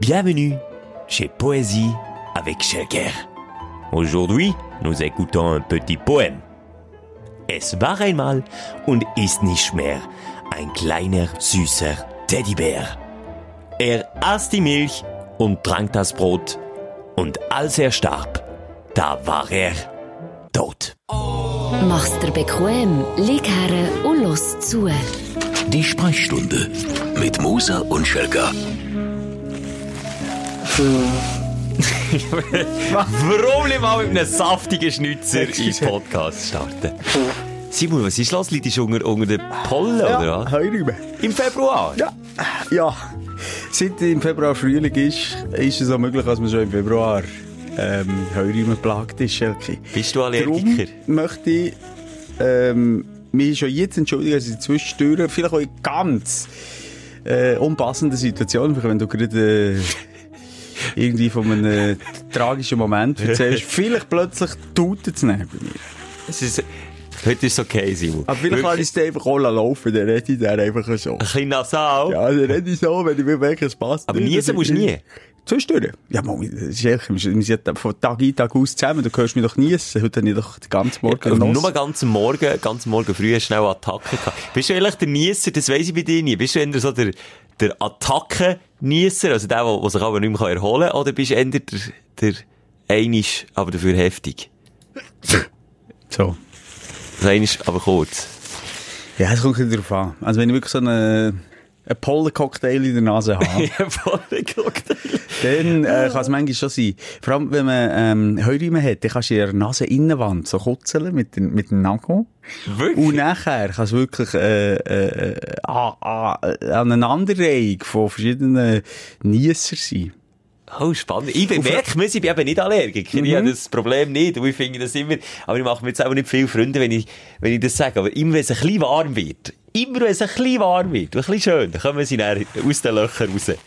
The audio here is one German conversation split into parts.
Bienvenue chez Poésie avec Schelker. Aujourd'hui, nous écoutons un petit poème. Es war einmal und ist nicht mehr ein kleiner, süßer Teddybär. Er aß die Milch und trank das Brot, und als er starb, da war er tot. Mach's dir bequem, lieg her und los zu. Die Sprechstunde mit Musa und Schelka. Warum nicht mal mit einem saftigen Schnitzer in Podcast starten? Simon, was ist los? Liegt dich unter, unter den Pollen, oder was? Heurüben. Im Februar? Ja, ja. Seit im Februar Frühling ist, ist es auch möglich, dass man schon im Februar ähm, Heurüben plagt ist, Schelke. Bist du Allergiker? Darum möchte ich ähm, mich schon jetzt entschuldigen, dass ich zwischendurch vielleicht auch in ganz äh, unpassenden Situationen, wenn du gerade äh, irgendwie von einem tragischen Moment erzählst, vielleicht plötzlich Tuten zu nehmen bei mir. Es ist, heute ist es okay, Simon. Aber vielleicht kann ich es einfach auch laufen, dann rede ich dann einfach so. Ein bisschen nasal. Ja, dann rede ich so, wenn ich mir merke, es passt. Aber niesen musst du nie. Zwischendurch? Ja, das ehrlich, wir sind von Tag ein, Tag aus zusammen, du hörst mich doch niesen. Heute habe ich doch den ganzen Morgen Und genossen. nur ganz am Morgen, ganz am Morgen früh schnell Attacke gehabt. Bist du eigentlich der Niesser? Das weiss ich bei dir nie. Bist du eher so der, der Attacke-Niesser, also der, der, sich aber nicht mehr erholen kann, oder bist du eher der, der einisch, aber dafür heftig? So. Also einisch, aber kurz. Ja, es kommt drauf an. Also wenn ich wirklich so einen, einen Pollencocktail in der Nase habe, Ja, voll Cocktail. Dann äh, kann es manchmal schon sein. Vor allem, wenn man ähm, Heurime hat, dann kannst du in der Nase Innenwand so kutzeln mit, den, mit dem Nagel. Wirklich? Und nachher kann es wirklich äh, äh, äh, an, an, Aneinanderreihung von verschiedenen Niesser sein. Oh, spannend. Ich merke mir, ich bin eben nicht Allergiker. Ich habe das Problem nicht. Und ich finde das immer, aber ich mache mir jetzt auch nicht viele Freunde, wenn ich, wenn ich das sage. Aber immer, wenn es ein bisschen warm wird, immer wenn es ein bisschen warm wird, ein bisschen schön, dann kommen sie dann aus den Löchern raus.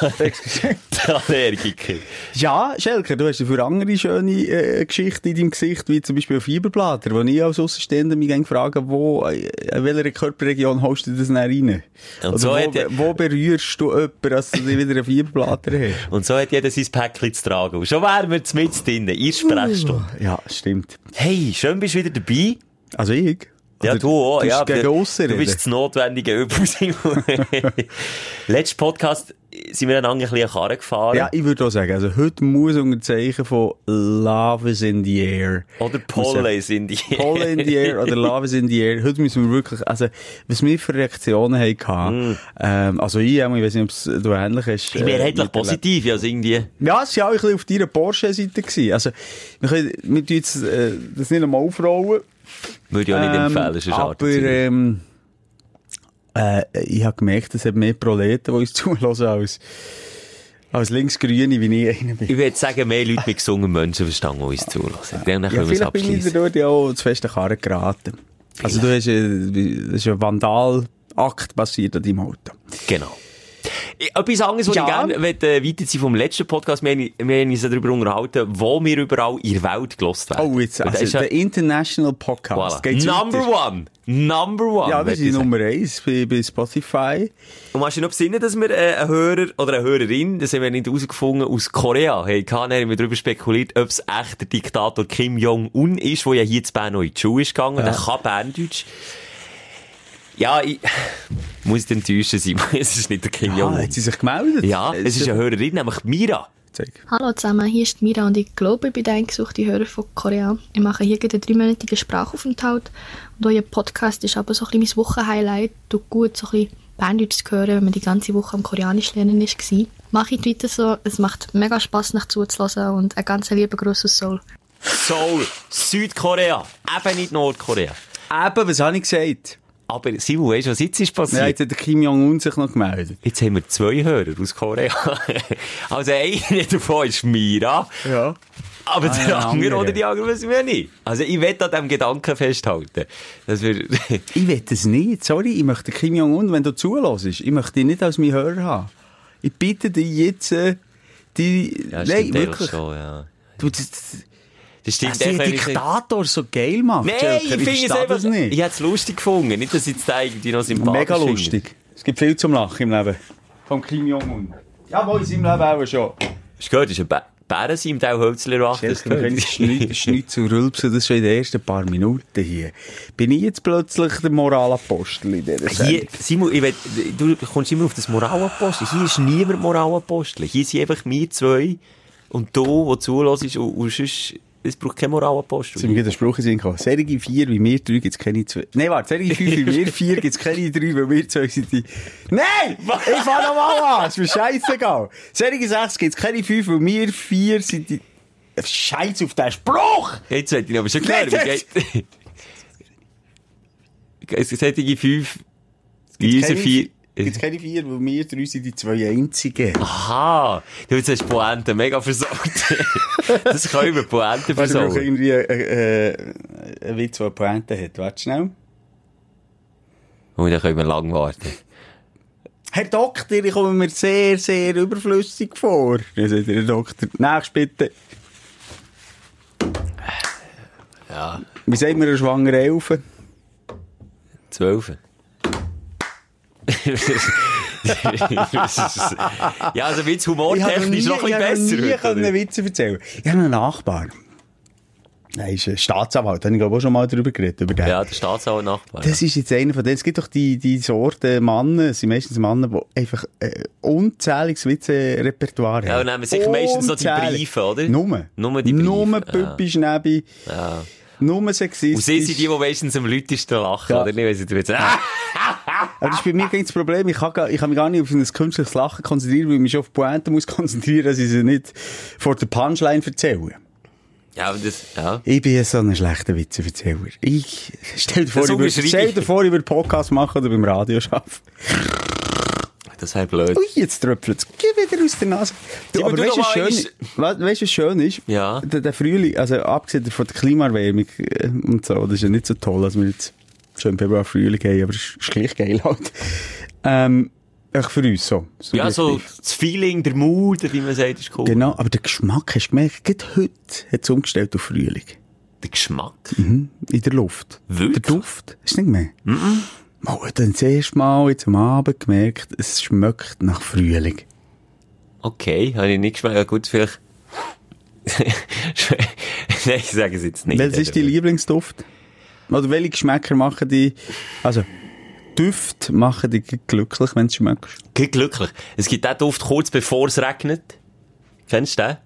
Der Allergiker. Ja, Schelker, du hast dafür andere schöne äh, Geschichten in deinem Gesicht, wie zum Beispiel Fieberblätter, wo ich als Außenstehender mich frage, wo, äh, in welcher Körperregion holst du das dann rein? Und Oder so wo, hat wo berührst du jemanden, dass du wieder einen Fieberblätter hast? Und so hat jeder sein Päckchen zu tragen. Und schon wären wir mit drin. Ihr Sprechstunde. Ja, stimmt. Hey, schön bist du wieder dabei. Also ich? Ja, Oder du auch. Du ja, ja, gegen du, du bist das notwendige Simon. Letzten Podcast sind wir einander ein bisschen an die Karre gefahren. Ja, ich würde auch sagen, also heute muss unter Zeichen von Love is in the air. Oder Pollen sind die. Pollen in the air oder Love is in the air. Heute müssen wir wirklich, also, was wir für Reaktionen hatten, ähm, also ich, ich weiß nicht, ob es du ähnlich hast. Mm. Die mehrheitlich miterlebt. positiv, also irgendwie. Ja, es war auch ein bisschen auf deiner Porsche-Seite. gewesen. Also, wir können, wir tun jetzt, äh, das nicht einmal aufrollen. Würde ich auch nicht Ähm, empfehlen, ist Aber, hart. ähm, äh, ich habe gemerkt, es hat mehr Proleten, die uns zuhören, als, als Linksgrüne, wie ich einer bin. ich würde sagen, mehr Leute mit gesungenen Menschenverstand, die uns zulassen. Dann Ja, können wir es vielleicht bin ich abschließen. dir dort ja auch zu festen Karren geraten. Also du hast, äh, das ist ein Vandalakt passiert an deinem Auto. Genau. Etwas anderes, was Ja. ich gerne möchte, äh, weiterziehen vom letzten Podcast. Wir, wir haben uns darüber unterhalten, wo wir überall in der Welt gelost werden. Oh, jetzt, das also ist ja- der International Podcast. Voilà. Geht's Number weiter? one. Number one. Ja, sind sagen. Nummer eins bei, bei Spotify. Und hast du noch besinnen, dass wir äh, einen Hörer oder eine Hörerin, das haben wir nicht herausgefunden, aus Korea, hey, kann haben wir darüber spekuliert, ob es echt der Diktator Kim Jong-un ist, der ja hier zu Bern noch in die Schule ist gegangen, der kann Berndeutsch. Ja, ich muss enttäuschen sein, es ist nicht der Kim Ah, Jong-un. hat sie sich gemeldet? Ja, es ist eine Hörerin, nämlich Mira. Zeig. Hallo zusammen, hier ist Mira und ich glaube, ich bin der eingesuchte Hörer von Korea. Ich mache hier gerade einen dreimonatigen Sprachaufenthalt und euer Podcast ist aber so ein bisschen mein Wochenhighlight. Tut gut, so ein bisschen Berndeutsch zu hören, wenn man die ganze Woche am Koreanisch lernen war. Mache ich weiter so, es macht mega Spass nach zuzulassen und einen ganz lieben Gruß aus Seoul. Seoul, Südkorea, eben nicht Nordkorea. Eben, was habe ich gesagt? Aber Simon, weißt du, was jetzt ist Ja, passiert? jetzt hat der Kim Jong-un sich noch gemeldet. Jetzt haben wir zwei Hörer aus Korea. also einer davon ist Mira. Ja. Aber Ah, der ja, andere oder die andere wissen wir nicht. Also ich will an diesem Gedanken festhalten. Dass wir Ich will es nicht. Sorry, ich möchte Kim Jong-un, wenn du zulässt, ich möchte ihn nicht als mein Hörer haben. Ich bitte dich jetzt, äh, die, ja, nein, wirklich. schon, ja. Du, das, Das stimmt dass ich- Diktator so geil macht. Nein, Schelker, ich finde es einfach, das nicht. ich hätte es lustig gefunden. Nicht, dass ich jetzt den irgendwie noch sympathisch Mega lustig. Es gibt viel zum Lachen im Leben. Von Kim Jong-un. Ja, wohl in seinem Leben auch schon. Hast du gehört, das ist ein Bä Bärensim, der Hölzler wacht. Schelke, wir können Schneid, Schneid zu rülpsen, das schon in den ersten paar Minuten hier. Bin ich jetzt plötzlich der Moralapostel in dieser Sendung? Hier, Simon, ich will, du kommst immer auf das Moralapostel. Hier ist niemand Moralapostel. Hier sind einfach wir zwei und du, der zulässt, und, und sonst, es braucht kein Moralapostel. Mir gerade der Spruch gekommen. Serige vier wie wir drei gibt's keine zwei. Nein, warte, Serige fünf wie wir vier gibt's keine drei, weil wir zwei sind die. Nein! Ich fang nochmal an! Ist mir scheißegal. Serige sechs gibt's keine fünf, weil wir vier sind die. Scheiß auf den Spruch! Jetzt sollte ich aber schon Nein, wie geht... Es die fünf, Gibt's diese keine- vier... Gibt's keine vier, weil wir drei sind die zwei einzigen. Aha! Du, hast die Pointe mega versorgt. das können wir, Pointe Warte, ich versorgen. irgendwie äh, äh, einen Witz, der eine Pointe hat. Warte schnell. Und dann können wir lang warten. Herr Doktor, ich komme mir sehr, sehr überflüssig vor. Dann sagt der Doktor, nächst bitte. Ja. Wie sagt man eine schwangere Elfe? Zwölf. Ja, also Witz humortechnisch noch ein bisschen besser. können oder? Witze erzählen. Ich habe einen Nachbar. Er ist ein Staatsanwalt. Da habe ich glaube auch schon mal drüber geredet. Über den. Ja, der Staatsanwalt Nachbar. Das ist jetzt einer von denen. Es gibt doch die, die Sorte Männer, es sind meistens Männer, die einfach äh, unzähliges Witze-Repertoire Ja, und nehmen sicher meistens noch die. Briefe, oder? Nur. Nur die Briefe, Nur ja. Püppi, Schnebi. Ja. Nur Und sexistisch. sie sind die, die meistens am lautesten lachen, Ja. oder? Nicht, sie jetzt, ah! Aber das ist bei mir kein Problem. Ich kann, ich kann mich gar nicht auf ein künstliches Lachen konzentrieren, weil ich mich schon auf Pointe muss konzentrieren, dass ich sie nicht vor der Punchline erzähle. Ja, aber das, ja. Ich bin so ein schlechter Witzeerzähler. Ich, stell dir vor, Das unterschreibe stell dir vor, ich würde Podcast machen oder beim Radio arbeiten. Das wäre blöd. Ui, jetzt tröpfelt es. Geh wieder aus der Nase. Du, Simon, aber du weißt du, was schön ist? We- Weißt was schön ist? Ja. Der, der Frühling, also abgesehen von der Klimaerwärmung äh, und so, das ist ja nicht so toll, dass wir jetzt schon im Februar Frühling haben, aber es ist, ist gleich geil halt. Ähm, echt für uns so. Ja, so das Feeling, der Mut, wie man sagt, ist cool. Genau, aber der Geschmack, hast du gemerkt, gerade heute hat es umgestellt auf Frühling. Der Geschmack. In der Luft. Wirklich? Der Duft. Du nicht gemerkt? Mhm. Mal, dann das erste Mal jetzt am Abend gemerkt, es schmeckt nach Frühling. Okay, habe ich nicht geschmeckt. Ja, gut, vielleicht. Nein, ich sage es jetzt nicht. Welches ist dein Lieblingsduft? Oder welche Geschmäcker machen die, also, Düfte machen dich glücklich, wenn du schmeckst? Glücklich. Es gibt den Duft kurz bevor es regnet. Kennst du den?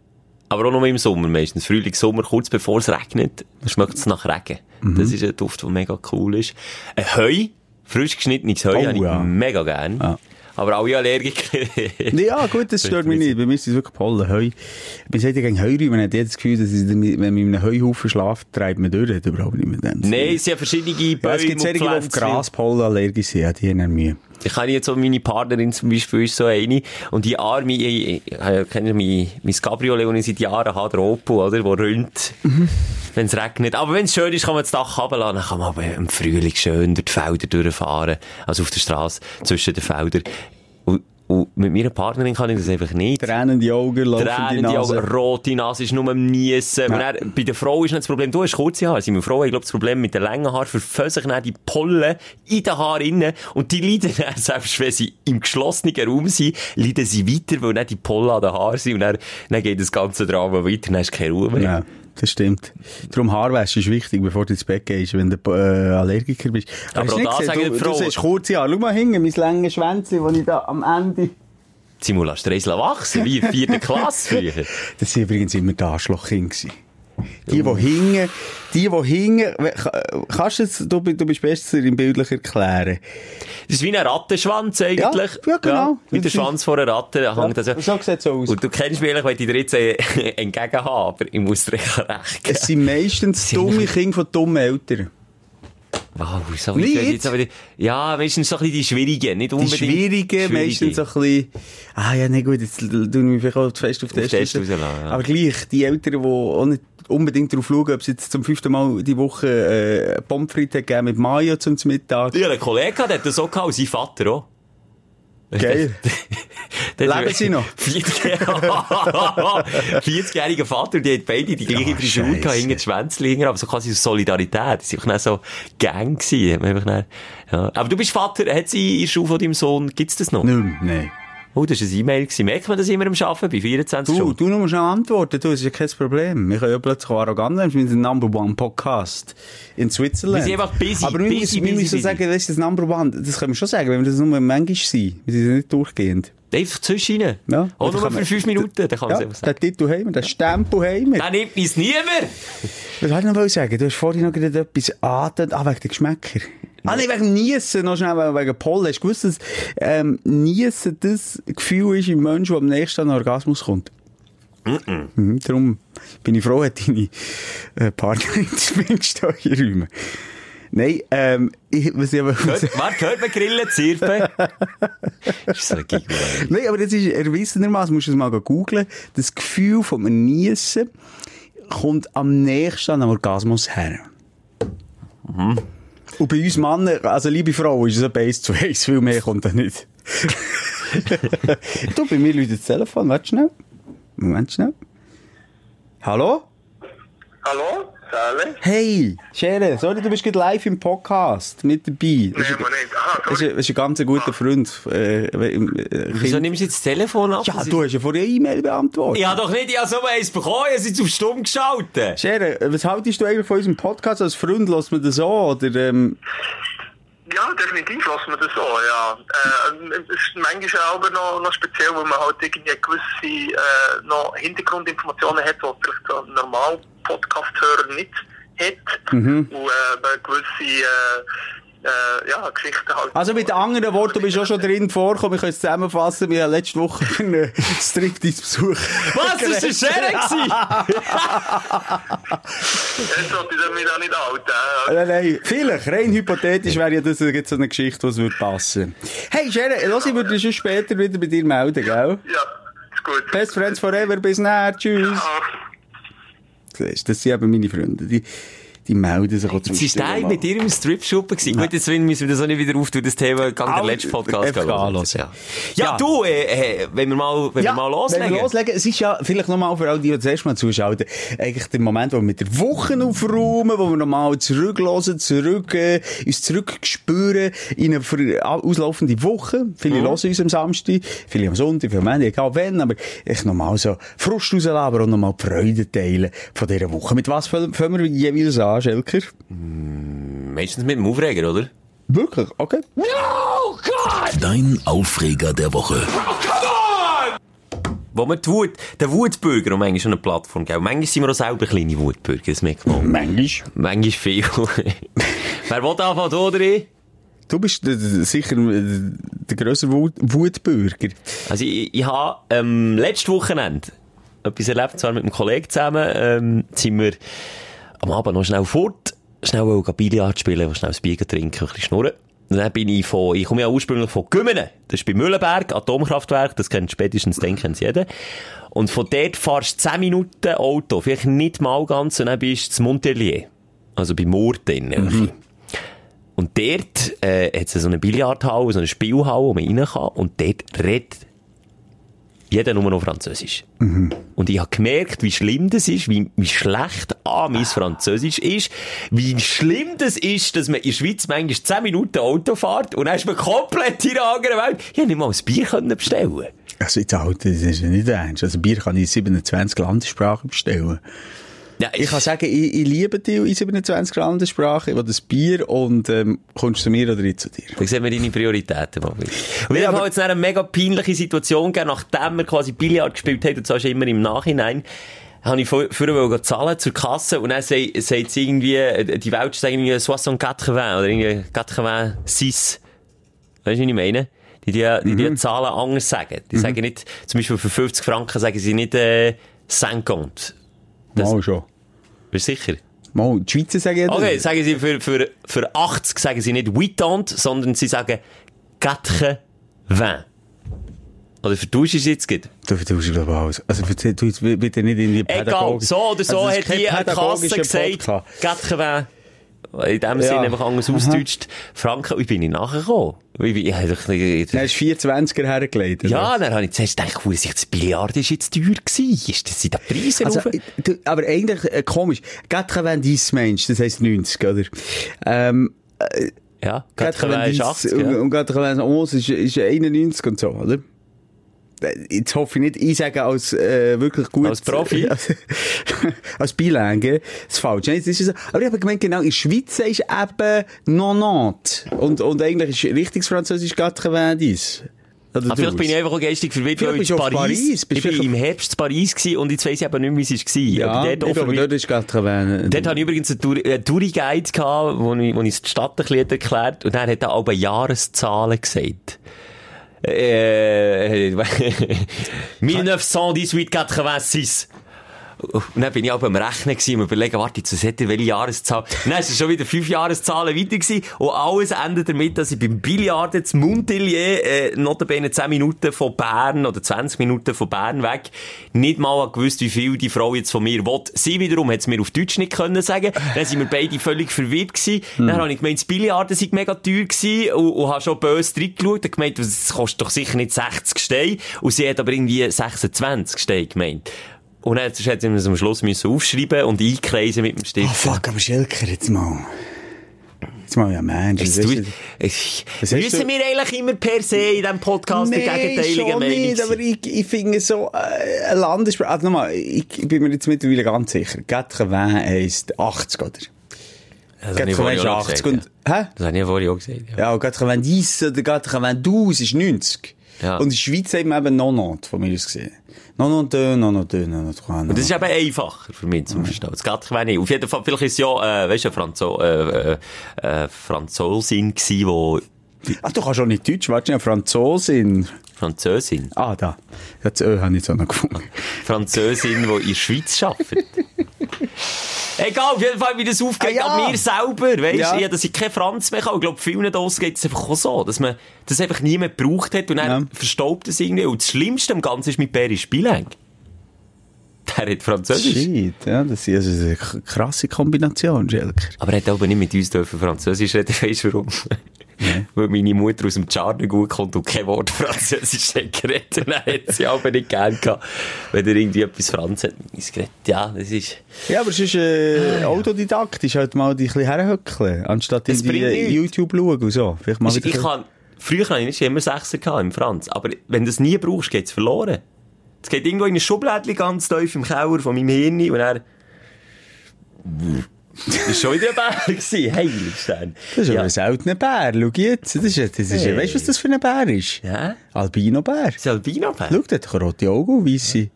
Aber auch nur im Sommer meistens. Frühling, Sommer, kurz bevor es regnet, schmeckt es nach Regen. Mhm. Das ist ein Duft, der mega cool ist. Ein Heu, frisch geschnittenes Heu, Oh, habe ich ja. mega gern. Ja. Aber alle Allergiker. Ja, gut, das stört mich nicht. Bei mir ist es wirklich Pollen, Heu. Man sagt ja gegen Heuri, man hat jedes Gefühl, dass es, wenn man in einem Heuhaufen schlaft, treibt man durch. Das überhaupt nicht mit dem zu Nein, es sind verschiedene Bäume Ja, es gibt solche, die auf. Graspollen allergisch sind, ja, die haben Mühe. Ich kenne jetzt so meine Partnerin zum Beispiel, ist so eine. Und die Arme, ich, ich, ich kenne mein, mein Cabriolet, das ich seit Jahren habe, der Opel, oder? Wo rönt, wenn es regnet. Aber wenn es schön ist, kann man das Dach runterlassen. Dann kann man aber im Frühling schön durch die Felder durchfahren. Also auf der Straße zwischen den Feldern. Und, und mit meiner Partnerin kann ich das einfach nicht. Tränende Augen, laufende Tränen, die Nase. Augen, rote Nase ist nur am Niesen. Und dann, bei der Frau ist nicht das Problem, du hast kurze Haare. Sie, meine Frau hat, glaub, das Problem mit den langen Haaren, verfüllen sich dann die Pollen in den Haaren innen. Und die leiden dann, selbst wenn sie im geschlossenen Raum sind, leiden sie weiter, weil dann die Pollen an den Haaren sind. Und dann, dann geht das ganze Drama weiter, dann hast du keine Ruhe mehr. Ja, das stimmt. Darum Haarwäsche ist wichtig, bevor du ins Bett gehst, wenn du äh, Allergiker bist. Aber auch da sagen du, die du siehst kurze Haare. Schau mal hinten, mein langes Schwänzchen, das ich da am Ende... Simula Streisel wachsen, wie in der vierten Klasse früher. Das waren übrigens immer die Arschlochkinder. Die, die hingen, die, die hingen, kannst du es, du, du bist besser im bildlich erklären. Das ist wie ein Rattenschwanz eigentlich. Ja, ja, genau. wie der Schwanz von einer Ratte. da hängt also- so sieht es aus. Und du kennst mich eigentlich, dir jetzt äh, entgegen habe, aber ich muss dir echt recht geben. Es sind meistens dumme Kinder von dummen Eltern. Wow, so Nicht? weit jetzt aber die, Ja, meistens so ein bisschen die Schwierigen, nicht Die unbedingt. Schwierigen, meistens so ein bisschen, ah ja, nicht gut, jetzt ich mich vielleicht auch fest auf den Test ja. Aber gleich, die Eltern, die auch nicht unbedingt darauf schauen, ob sie jetzt zum fünften Mal die Woche äh, Pommes frites gegeben mit Mayo zum Mittag. Ja, ein Kollege hat das auch gehabt, sein Vater auch. Geil. Leben sie noch? 40-jähriger Vater, und die haben beide die gleiche Oh, Frisur gehabt, hinten die Schwänzlinge, aber so quasi aus Solidarität. Sie waren so Gang gewesen. Hat dann, ja. Aber du bist Vater, hat sie in der Schule von deinem Sohn, gibt's das noch? Mehr, nein. Oh, das war eine E-Mail. gewesen. Merkt man das immer am Arbeiten bei 24 Du, Stunden? du nur schnell antworten, du, das ist ja kein Problem. Wir können ja plötzlich arrogant sein, wir sind der Number One Podcast in Switzerland. Wir sind einfach busy, Aber wir busy, müssen, wir busy, müssen busy. sagen, das ist das Number One. Das können wir schon sagen, wenn wir das nur manchmal sind. Wir sind nicht durchgehend. Einfach zwischen rein. Ja. Oder nur für fünf Minuten, dann kann man Ja, es sagen. den Titel haben wir, den Stempel haben wir. Dann nimmt uns niemand. Was wollte ich noch sagen? Du hast vorhin noch etwas atmet. Ah, wegen den Geschmäcker. Ah, nein, wegen Niesen, noch schnell, wegen- Pollen. Hast du gewusst, dass, ähm, Niesen das Gefühl ist im Menschen, der am nächsten an Orgasmus kommt? Mhm, darum bin ich froh, hat deine äh, Partnerin zumindest hier räumen. Nein, ähm, ich, was ich aber Hört, warte, hört man Grillen zirpen? das ist so ein Gig. Nein, aber das ist erwiesenermaßen, musst du es mal googeln. Das Gefühl vom Niesen kommt am nächsten an Orgasmus her. Und bei uns Männern, also liebe Frau, ist es ein Base zu Face, viel mehr kommt da nicht. du, bei mir läutet das Telefon, warte schnell. Moment schnell. Hallo? Hallo? Hey, Schere, sorry, du bist gerade live im Podcast mit dabei. Das Nee, ist, man nicht. Ah, das ist, das ist ein ganz guter Freund. Äh, im, äh, Wieso nimmst du jetzt das Telefon ab? ja, Das du hast ja vorher eine E-Mail beantwortet. Ich habe doch nicht, ich habe so eins bekommen, ich habe auf stumm geschaltet. Schere, was haltest du eigentlich von unserem Podcast als Freund? Lässt man das so? Oder, ähm, Ja, definitiv lassen wir das so, ja. Äh, es ist manchmal aber noch, noch speziell, weil man halt irgendwie gewisse äh, noch Hintergrundinformationen hat, die vielleicht ein normaler Podcast-Hörer nicht hat. Und äh, gewisse äh, ja, Geschichten halt... also mit anderen Worten, du bist auch schon drin vorgekommen. Ich kann es zusammenfassen. Wir haben letzte Woche einen Striptease-Besuch. Was? Das war Schere? Jetzt sollte ich mich da nicht halten. Nein, nein, vielleicht, rein hypothetisch wäre ja das jetzt so eine Geschichte, die würde passen. Hey, Schere, lass, ich würde schon später wieder bei dir melden, gell? Ja, ist gut. Best Friends Forever, bis näher, tschüss. Du, Das sind eben meine Freunde. Die, die melden sich auch zum Jetzt ist der Stimmen. mit dir im Strip-Shop gewesen. Gut, jetzt müssen wir das auch nicht wieder auftun, das Thema, kann der letzte Podcast hören. Ja. ja, Ja. du, äh, äh, wenn wir mal, wenn wir mal loslegen. Wenn wir loslegen, es ist ja, vielleicht nochmal für all die, die das erste Mal zuschauen, eigentlich der Moment, wo wir mit der Woche aufräumen, wo wir nochmal zurücklassen, zurück, äh, uns zurückspüren in eine auslaufende Woche. Viele hören uns am Samstag, viele am Sonntag, viele am Ende, egal wann, aber ich nochmal so Frust rauslassen, aber auch nochmal die Freude teilen von dieser Woche. Mit was fangen wir jeweils an, Schelker? Meistens mit dem Aufreger, oder? Wirklich? Okay. Dein Aufreger der Woche. Wo man die Wut, der Wutbürger, und manchmal schon eine Plattform, gell? Manchmal sind wir auch selber kleine Wutbürger, das merkt man. Manchmal. Manchmal viel. Wer will anfangen, du oder ich? Du bist äh, sicher äh, der grösser Wut Wutbürger. Also ich, ich habe ähm, letztes Wochenende etwas erlebt, zwar mit einem Kollegen zusammen, ähm, sind wir am Abend noch schnell fort, schnell Billard spielen, schnell ein Bier trinken, ein bisschen schnurren. Und dann bin ich von, ich komme ja ursprünglich von Gümmenen. Das ist bei Mühlenberg, Atomkraftwerk, das kennt spätestens, den kennt jeder. Und von dort fahrst du 10 Minuten Auto, vielleicht nicht mal ganz, und dann bist du zu Montpellier. Also bei Murten mhm. Und dort äh, hat es so eine Billardhalle, so eine Spielhalle, wo man rein kann. Und dort redet jeder nur noch Französisch. Und ich habe gemerkt, wie schlimm das ist, wie, wie schlecht ah, mein Französisch ist, wie schlimm das ist, dass man in der Schweiz manchmal 10 Minuten Auto fährt und dann ist man komplett in einer anderen Welt. Ich konnte nicht mal ein Bier können bestellen. Also jetzt halt, das ist ja nicht ernst. Also Bier kann ich in 27 Landessprachen bestellen. Ja, Ich kann sagen, ich, ich liebe dich in 27 Landessprachen, ich will das Bier und ähm, kommst du zu mir oder ich zu dir? Da sehen wir deine Prioritäten. Und wir Ja, haben jetzt eine mega peinliche Situation gegeben, nachdem wir quasi Billard gespielt haben, und zwar immer im Nachhinein, habe ich vorher zahlen zur Kasse und dann sagt, sie irgendwie, äh, die Welt sagt irgendwie 64 oder irgendwie 86. Weißt du, wie ich meine? Die, die, die, Mhm. die Zahlen anders sagen. Die sagen nicht, zum Beispiel für 50 Franken sagen sie nicht, äh, 50. Das- Mal schon. Bist du sicher? Mal, die Schweizer sagen ja Okay, sagen sie für, für, für 80 sagen sie nicht 80, sondern sie sagen 80. Oder vertauschst du es jetzt gerade? Du vertauschst glaube ich alles. Also du bitte nicht in die Egal, Pädagogik. so oder so Also, hat die eine Kasse gesagt, Podcast. 80. In dem Ja. Sinne einfach anders ausgedeutscht. Franken, und ich bin nicht nachgekommen. Ich, ich, ich, ich, Dann hast du 420er hergelegt. oder? ja, dann habe ich zuerst gedacht, cool, das Billard ist jetzt teuer gewesen. Ist das, sind da Preise Also, du, aber eigentlich äh, komisch. Gerade wenn dies Mensch, das heisst 90, oder? Ähm, Ja, gerade wenn ist dies 80, und, ja. und gerade wenn 11 ist, ist 91 und so, oder? Jetzt hoffe ich nicht einsagen als äh, wirklich gut. Als Profi? Als, als Bilingue. Das ist falsch. Nein, das ist so. Aber ich habe gemeint, genau, in der Schweiz ist eben 90. Und, und eigentlich ist richtiges Französisch 90. Oder Ah, vielleicht bin ich einfach auch geistig verwirrt, weil ich in Paris, Paris, ich bin im Herbst in Paris gewesen und jetzt weiss ich eben nicht mehr, wie es war. Ja, Aber ich dort, auch glaube, dort ist 80. Dort hatte ich übrigens einen Tour- einen Touri-Guide gehabt, wo ich, wo ich die Stadt ein bisschen erklärt und er hat da aber Jahreszahlen gesagt. Äh, 1918-86. Und dann bin ich auch beim Rechnen gewesen und überlegen, warte, jetzt, was hat er, welche Jahreszahl? Und dann ist es schon wieder fünf Jahreszahlen weiter gewesen und alles endet damit, dass ich beim Billard jetzt Montpellier, äh, notabene 10 Minuten von Bern oder 20 Minuten von Bern weg, nicht mal gewusst, wie viel die Frau jetzt von mir will. Sie wiederum hat es mir auf Deutsch nicht können sagen. Dann sind wir beide völlig verwirrt gewesen. Dann habe ich gemeint, das Billard sei mega teuer gewesen und, und habe schon böse reingeschaut und gemeint, das kostet doch sicher nicht 60 Steine. Und sie hat aber irgendwie 26 Steine gemeint. Und dann hat sie es am Schluss müssen aufschreiben und einkreisen mit dem Stift. Oh fuck, aber Schelker, jetzt mal. Jetzt mal, ja Mensch. Es- Was hast Müssen du- wir eigentlich immer per se in diesem Podcast der gegenteilige Meinung nicht, aber ich, ich finde so, äh, ein Landessprache, also nochmal, ich, ich bin mir jetzt mittlerweile ganz sicher, 80 heisst 80, oder? Das habe ich vorhin 80 auch ist gesagt, 80 und, hä? Das habe ich ja vorhin auch gesagt. Ja. Ja, und 80 oder 80 12 ist 90. Ja. Und in der Schweiz haben wir eben 90, von mir aus gesehen. 92, 92, 93. Und das ist eben einfacher für mich zum Verstehen. Das geht wenn nicht. Auf jeden Fall, vielleicht ist es ja, äh, weißt du, Franzo äh, äh, äh, Franzosin gewesen, wo, Ah, du kannst auch nicht Deutsch, warte, ja, Franzosin. Französin. Ah, da. Das Ö habe ich jetzt auch noch gefunden. Französin, die in der Schweiz arbeitet. Egal, auf jeden Fall, wie das aufgeht, Ah, ja. an mir selber, weißt Ja. ja. dass ich kein Franz mehr kann. Ich glaube, vielen Dosen geht es einfach auch so, dass man das einfach niemand gebraucht hat und dann Ja. verstaubt es irgendwie. Und das Schlimmste am Ganzen ist mit Perry Spielenk. Der hat Französisch. Shit, ja, das ist eine krasse Kombination, Schelker. Aber er hat aber nicht mit uns dürfen Französisch reden, weisst du warum? Weil meine Mutter aus dem Charter gut kommt und kein Wort Französisch hat geredet. Dann hat sie aber nicht gern gehabt, wenn er irgendwie etwas Franz hat mit uns geredet. Ja, das ist... Ja, aber es ist äh, autodidaktisch, halt mal die ein bisschen herhöckeln, anstatt in die nichts. YouTube schauen und so. Vielleicht mal Ich, kann, früher hatte ich immer Sechser gehabt im Franz, aber wenn du es nie brauchst, geht es verloren. Es geht irgendwo in ein Schublädchen ganz tief im Keller von meinem Hirn und er... Das war schon wieder ein Bär, Heiligstein. Das ist aber ja. ein seltener Bär. Schau jetzt. Das ist, das ist, Hey. Weißt du, was das für ein Bär ist? Ja? Albino-Bär. Das ist ein Albino-Bär. Schau, der hat rote Augen und weisse.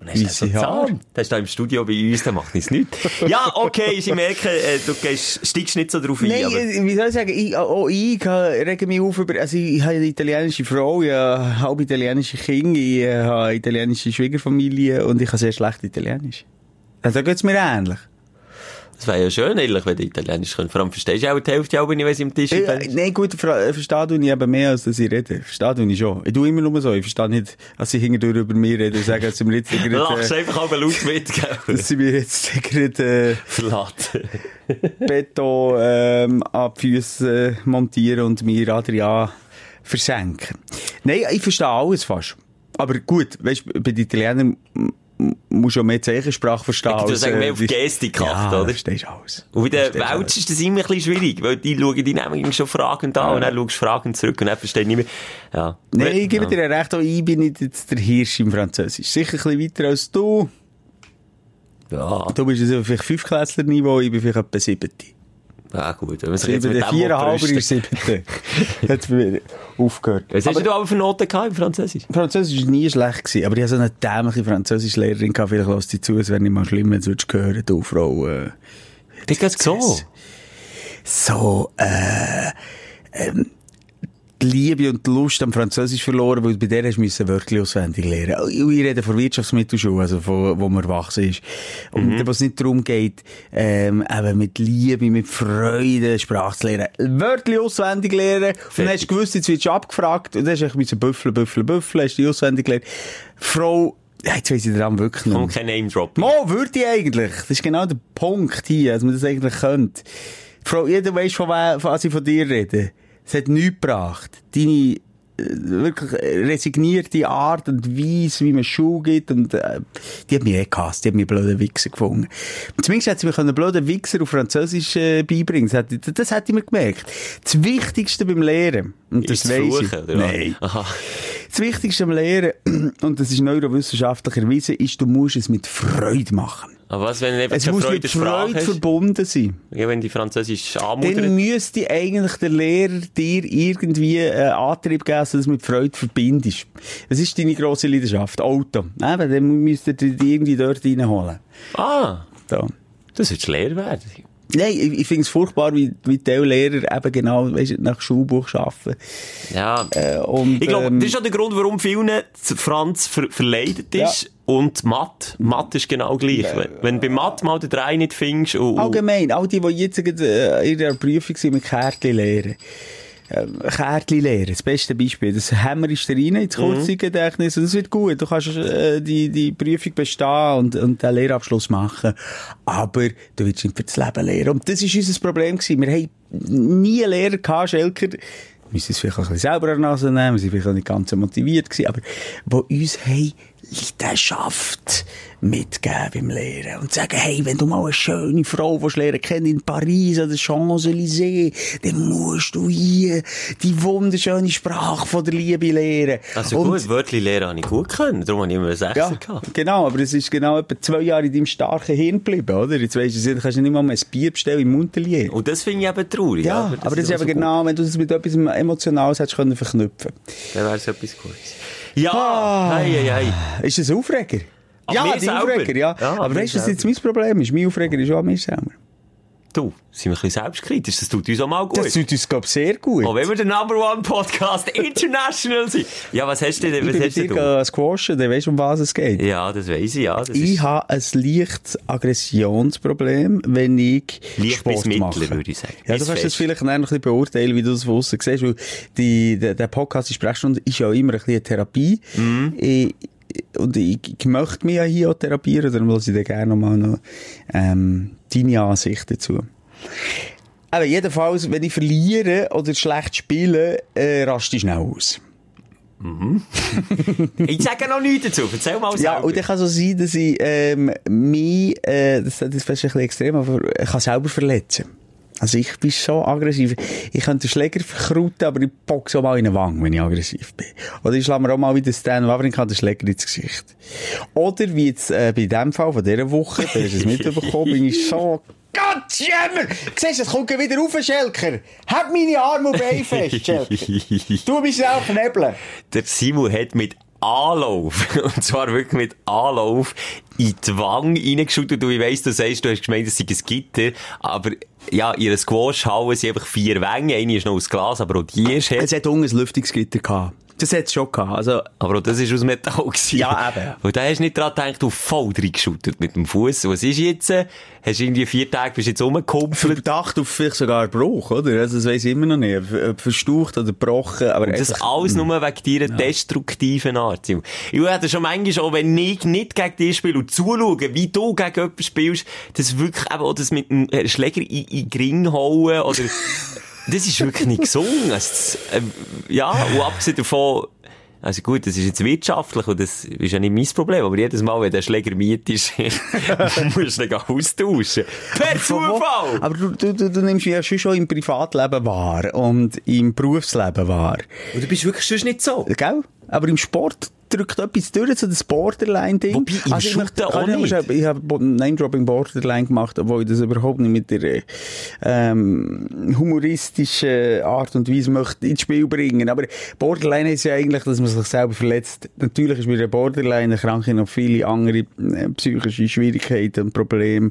Und dann ist so zahm. Der ist da im Studio bei uns, der macht nichts nicht. Ja, okay, ich merke, äh, du gehst, steigst nicht so drauf ein. Nein, aber äh, wie soll ich sagen, ich, auch ich äh, rege mich auf über, also ich habe eine italienische Frau, ich habe halb italienische Kinder, ich äh, habe eine italienische Schwiegerfamilie und ich kann sehr schlecht Italienisch. Also da geht's mir ähnlich. Es wäre ja schön, ehrlich, wenn du Italienisch könntest. Vor allem verstehst du auch die Hälfte auch nicht, wenn sie am Tisch Äh, sind. Nein, gut, äh, verstehe du nicht eben mehr, als dass ich rede. Verstehe du nicht schon. Ich tue immer nur so. Ich verstehe nicht, dass sie hinterher über mich reden und sagen, dass sie mir jetzt Lachst gerade, äh, einfach auch laut mit, gell? dass sie mir jetzt gerade, äh, Verlassen. Beton ähm, an die Füße montieren und mir Adrian versenken. Nein, ich verstehe alles fast. Aber gut, weißt du, bei den Italienern musst du auch mehr Zeichensprache verstehen. Als, sagen, mehr äh, auf Gestik ja, achten, oder? verstehst alles. Und bei den. Welts ist das immer ein bisschen schwierig, weil die schauen die nämlich schon fragend an und dann schaust du fragend zurück und dann verstehst du nicht mehr. Ja. Nein, ich gebe ja. dir recht, auch ich bin nicht jetzt der Hirsch im Französisch. Sicher ein bisschen weiter als du. Ja, Du bist also vielleicht Fünfklässler-Niveau, ich bin vielleicht etwa siebte. Ja gut. Ich jetzt mit der viereinhalber siebte. Jetzt bin ich aufgehört. Was hast du aber für Noten gehabt im Französisch? Französisch war nie schlecht gewesen, aber ich hatte so eine dämliche Französischlehrerin gehabt, vielleicht lässt sie zu, es wäre nicht mal schlimm, wenn du hören, du Frau, äh, geht so. so, äh, ähm, die Liebe und die Lust am Französisch verloren, weil bei der hast du Wörter auswendig lernen. Und ich rede von Wirtschaftsmittelschule, also von, wo man erwachsen ist. Und Mhm. wo es nicht darum geht, ähm, eben mit Liebe, mit Freude Sprache zu lernen. Wörter auswendig lernen. Und dann hast du gewusst, jetzt wirst du abgefragt. Und dann hast du müssen büffeln, büffeln, büffeln, hast du die auswendig gelernt. Frau, ja, jetzt weiss ich daran wirklich nicht. Komm, mehr. kein Name-Drop. Mo, würde ich eigentlich. Das ist genau der Punkt hier, dass man das eigentlich könnte. Frau, jeder weiss, von, wer- von was ich von dir rede. Es hat nichts gebracht. Deine, äh, wirklich resignierte Art und Weise, wie man Schuhe gibt, und, äh, die hat mich eh gehasst. Die hat mich blöden Wichser gefunden. Zumindest hätte sie mir einen blöden Wichser auf Französisch äh, beibringen das hätte, das, hätte ich mir gemerkt. Das Wichtigste beim Lehren, und das Ist weiss ich. Fluchen? Nein. Aha. Das Wichtigste am Lehren, und das ist neurowissenschaftlich erwiesen, ist, du musst es mit Freude machen. Aber was, wenn einfach Es muss Freude mit Freude hast? verbunden sein. Ja, wenn die Französisch Dann anmuttert. müsste eigentlich der Lehrer dir irgendwie äh, Antrieb geben, dass du das mit Freude verbindest. Das ist deine grosse Leidenschaft. Auto. Eben, dann müsst ihr dich irgendwie dort reinholen. Ah, Da. das wird schwer werden. Nein, ich, ich finde es furchtbar, wie, wie die Lehrer eben genau, weißt, nach Schulbuch arbeiten. Ja. Äh, und, Ich glaube, ähm, das ist auch der Grund, warum vielen Franz ver verleidet ist. Und Matt. Matt ist genau gleich. Wenn, wenn bei Matt mal den Drei nicht findest und, Allgemein, all die, die jetzt äh, in der Prüfung sind mit Kärtchen lehren. Ähm, Kärtchen lehren, das beste Beispiel. Das hämmerst du rein ins Kurzzeitgedächtnis und das wird gut. Du kannst äh, die, die Prüfung bestehen und, und den Lehrabschluss machen. Aber du willst nicht für das Leben lehren. Und das ist unser Problem gewesen. Wir haben nie einen Lehrer gehabt, Schelker, wir müssen es vielleicht auch ein bisschen selber an die Nase nehmen, wir sind vielleicht auch nicht ganz so motiviert gewesen, aber die uns haben Leidenschaft mitgeben beim Lehren. Und sagen, hey, wenn du mal eine schöne Frau willst lernen kennen in Paris oder Champs-Élysées, dann musst du hier die wunderschöne Sprache von der Liebe lernen. Also Und- gut, Wörtli lernen habe ich gut können. Darum habe ich immer Sechser ja, gehabt. genau, aber es ist genau etwa zwei Jahre in deinem starken Hirn geblieben, oder? Jetzt weisst du, du kannst ja nicht mal ein Bier bestellen im Montelier. Und das finde ich eben traurig. Ja, aber aber das ist eben so genau, wenn du das mit etwas Emotionales hättest können verknüpfen Gut. Dann wäre es etwas Gutes. Ja, Ah. hei, hei, hei. Ist das ein Aufreger? Ja, die selber? Aufreger, ja. Ja, aber weißt du, was jetzt mein Problem ist? Mein Aufreger ist auch an mir selber. Du, sind wir ein bisschen selbstkritisch. Das tut uns auch mal gut. Das tut uns, glaube ich, sehr gut. Auch wenn wir der Number One Podcast international sind. Ja, was hast du denn? ich Was mit hast dir du? squashen, dann weisst du, um was es geht. Ja, das weiss ich, ja. Das Ich ist habe ein leichtes Aggressionsproblem, wenn ich leicht Sport bis mache. würde ich sagen. Ja, Bis du kannst das vielleicht noch ein bisschen beurteilen, wie du das von aussen siehst, weil die, der, der Podcast, die Sprechstunde, ist ja immer ein bisschen eine Therapie. Mhm. Ich, und ich, ich möchte mich ja hier auch therapieren, darum will ich dir gerne nochmal noch, ähm, deine Ansicht dazu. Aber jedenfalls, wenn ich verliere oder schlecht spiele, äh, raste ich schnell aus. Ich sage noch nichts dazu. Erzähl mal Ja, selber. und dann kann so sein, dass ich ähm, mich, äh, das, das ist fast ein bisschen extrem, aber ich kann selber verletzen. Also ich bin so aggressiv. Ich könnte den Schläger verkrauten, aber ich boxe auch mal in den Wang, wenn ich aggressiv bin. Oder ich schlage mir auch mal wie der Stan Wawrinka den Schläger ins Gesicht. Oder wie jetzt äh, bei dem Fall von dieser Woche, da hast du es mitbekommen, bin ich so... Gott, Jämmer! Siehst du, es kommt wieder rauf, Schelker! Hab meine Arme und Beine fest, Schelker! Du bist auch knebeln! Der Simon hat mit Anlauf, und zwar wirklich mit Anlauf, in die Wange reingeschaut. Und du, ich weiss, du sagst, du hast gemeint, es sei ein Gitter, aber ja, in einer Squash-Halle sind einfach vier Wänge. Eine ist noch aus Glas, aber auch die ist. Es hat unten ein Lüftungsgitter gehabt. Das hat es schon gehabt. Also, Aber auch das ist aus Metall gewesen. Ja, eben. Und da hast du nicht dran gedacht, du voll reingeschüttet mit dem Fuß. Was ist jetzt? Hast du irgendwie vier Tage, bist jetzt rumgekumpelt? Verdacht auf vielleicht sogar Bruch, oder? Also, das weiss ich immer noch nicht. Verstaucht oder gebrochen, aber Und das alles nur wegen deiner destruktiven Art. Ich hätte schon manchmal auch, wenn ich nicht gegen dich spiele und zuschaue, wie du gegen jemanden spielst, das wirklich eben auch das mit dem äh, Schläger in, in den Ring hauen oder, das ist wirklich nicht gesungen. Also, das, äh, ja, und abgesehen davon, also gut, das ist jetzt wirtschaftlich und das ist ja nicht mein Problem, aber jedes Mal, wenn der Schläger mietest, musst du ihn austauschen. Per Zufall! Aber du, du, du, du nimmst mich ja schon schon im Privatleben wahr und im Berufsleben wahr. Und du bist wirklich sonst nicht so. Gell? Aber im Sport drückt etwas durch, so das Borderline-Ding. Wobei, im ich Shooten möchte- auch ich nicht. Ich habe Name-Dropping Borderline gemacht, obwohl ich das überhaupt nicht mit der äh, ähm, humoristischen Art und Weise möchte ins Spiel bringen. Aber Borderline ist ja eigentlich, dass man sich selber verletzt. Natürlich ist mit der Borderline-Erkrankung noch viele andere äh, psychische Schwierigkeiten und Probleme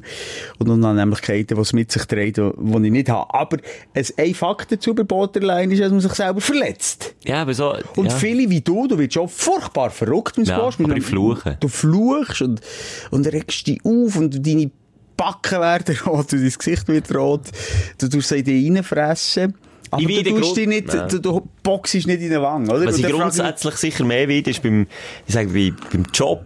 und Unannehmlichkeiten, die es mit sich trägt, die ich nicht habe. Aber ein, ein Fakt dazu bei Borderline ist, dass man sich selber verletzt. Ja, aber so, Und ja. viele wie du, du wirst schon furchtbar verrückt im Ja, Squash. aber Mit ich fluche. Du fluchst und, und regst dich auf und deine Backen werden rot, und dein Gesicht wird rot. Du tust sie in dich reinfressen. Aber Ich du tust dich nicht, Ja. du, du boxst nicht in den Wangen, oder? Was ich grundsätzlich sicher mehr will, ist beim, ich sage, bei, beim Job,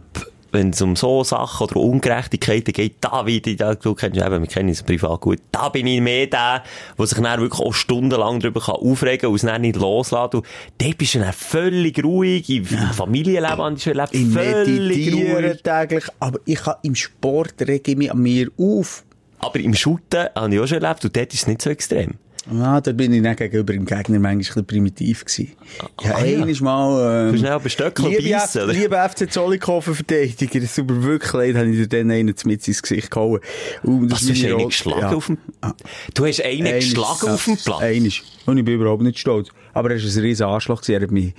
wenn es um so Sachen oder Ungerechtigkeiten geht, da wieder, da, du kennst ja eben, wir kennen uns privat gut, da bin ich mehr der, der sich dann wirklich auch stundenlang darüber kann aufregen kann und es dann nicht loslassen. Und dort bist du dann völlig ruhig, im Familienleben habe ich schon erlebt, Ich völlig ruhig. täglich, aber ich kann im Sport rege ich mich an mir auf. Aber im Shooten habe ich auch schon erlebt und dort ist es nicht so extrem. Ja, da bin ich dann gegenüber dem Gegner manchmal ein primitiv gewesen. Ja, Ah, ja. Mal, ähm, Du schnell den Stöckel liebe, beißen, oder? liebe FC Zollikofen Verteidiger, es tut mir wirklich leid, habe ich dir dann einen mit ins Gesicht gehauen. Und das Was, du hast meine einen geschlagen ja. auf dem... Du hast einen geschlagen ja. auf dem Platz? Einiges. Und ich bin überhaupt nicht stolz. Aber er war ein riesen Arschloch. Er hat mich,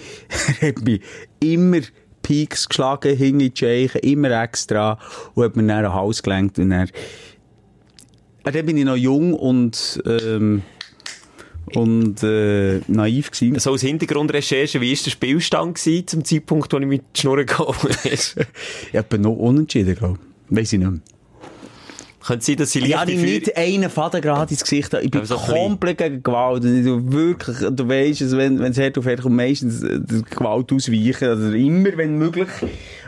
er hat mich immer Peaks geschlagen, hing in die Scheichen, immer extra. Und hat mir dann einen Hals gelenkt. Und Ah, dann bin ich noch jung und, ähm, und, äh, naiv gewesen. So als Hintergrundrecherche, wie war der Spielstand gewesen, zum Zeitpunkt, wo ich mit die Schnurren gehauen ist? Ich habe noch unentschieden, glaube ich. Weiss ich nicht mehr. Könnte sein, dass sie Ich ihm Führung- nicht einen Faden gerade ins Gesicht. Ich bin so komplett gegen Gewalt. Du wirklich, du weisst, also wenn, wenn es hart auf hart kommt, meistens äh, die Gewalt ausweichen. Also immer, wenn möglich.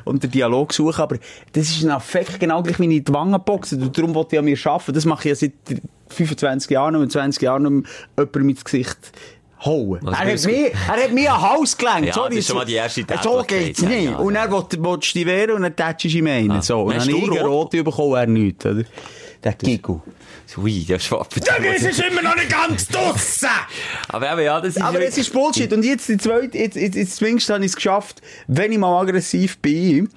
Und den Dialog suchen. Aber das ist ein Affekt, genau gleich wie in die Wangen boxen. Und darum wollte ich an mir arbeiten. Das mache ich ja seit 25 Jahren und 20 Jahren jemandem ins Gesicht hauen. Er, hat mir, er hat mir einen Hals gelenkt. Ja, Sorry, das ist schon mal die erste So Tätlichkeit, geht's nicht. ja, und ja. er will, dich wehren und dann tätschst du ihm einen. Ah. So. Und dann habe ich rote bekommen, er nichts, oder? Der Giggle. Ui, der Schwappen. ist immer noch nicht ganz draussen! Aber eben, ja, das ist... Aber es ist Bullshit. Und jetzt, die zweite, jetzt, jetzt, jetzt zumindest habe ich es geschafft, wenn ich mal aggressiv bin,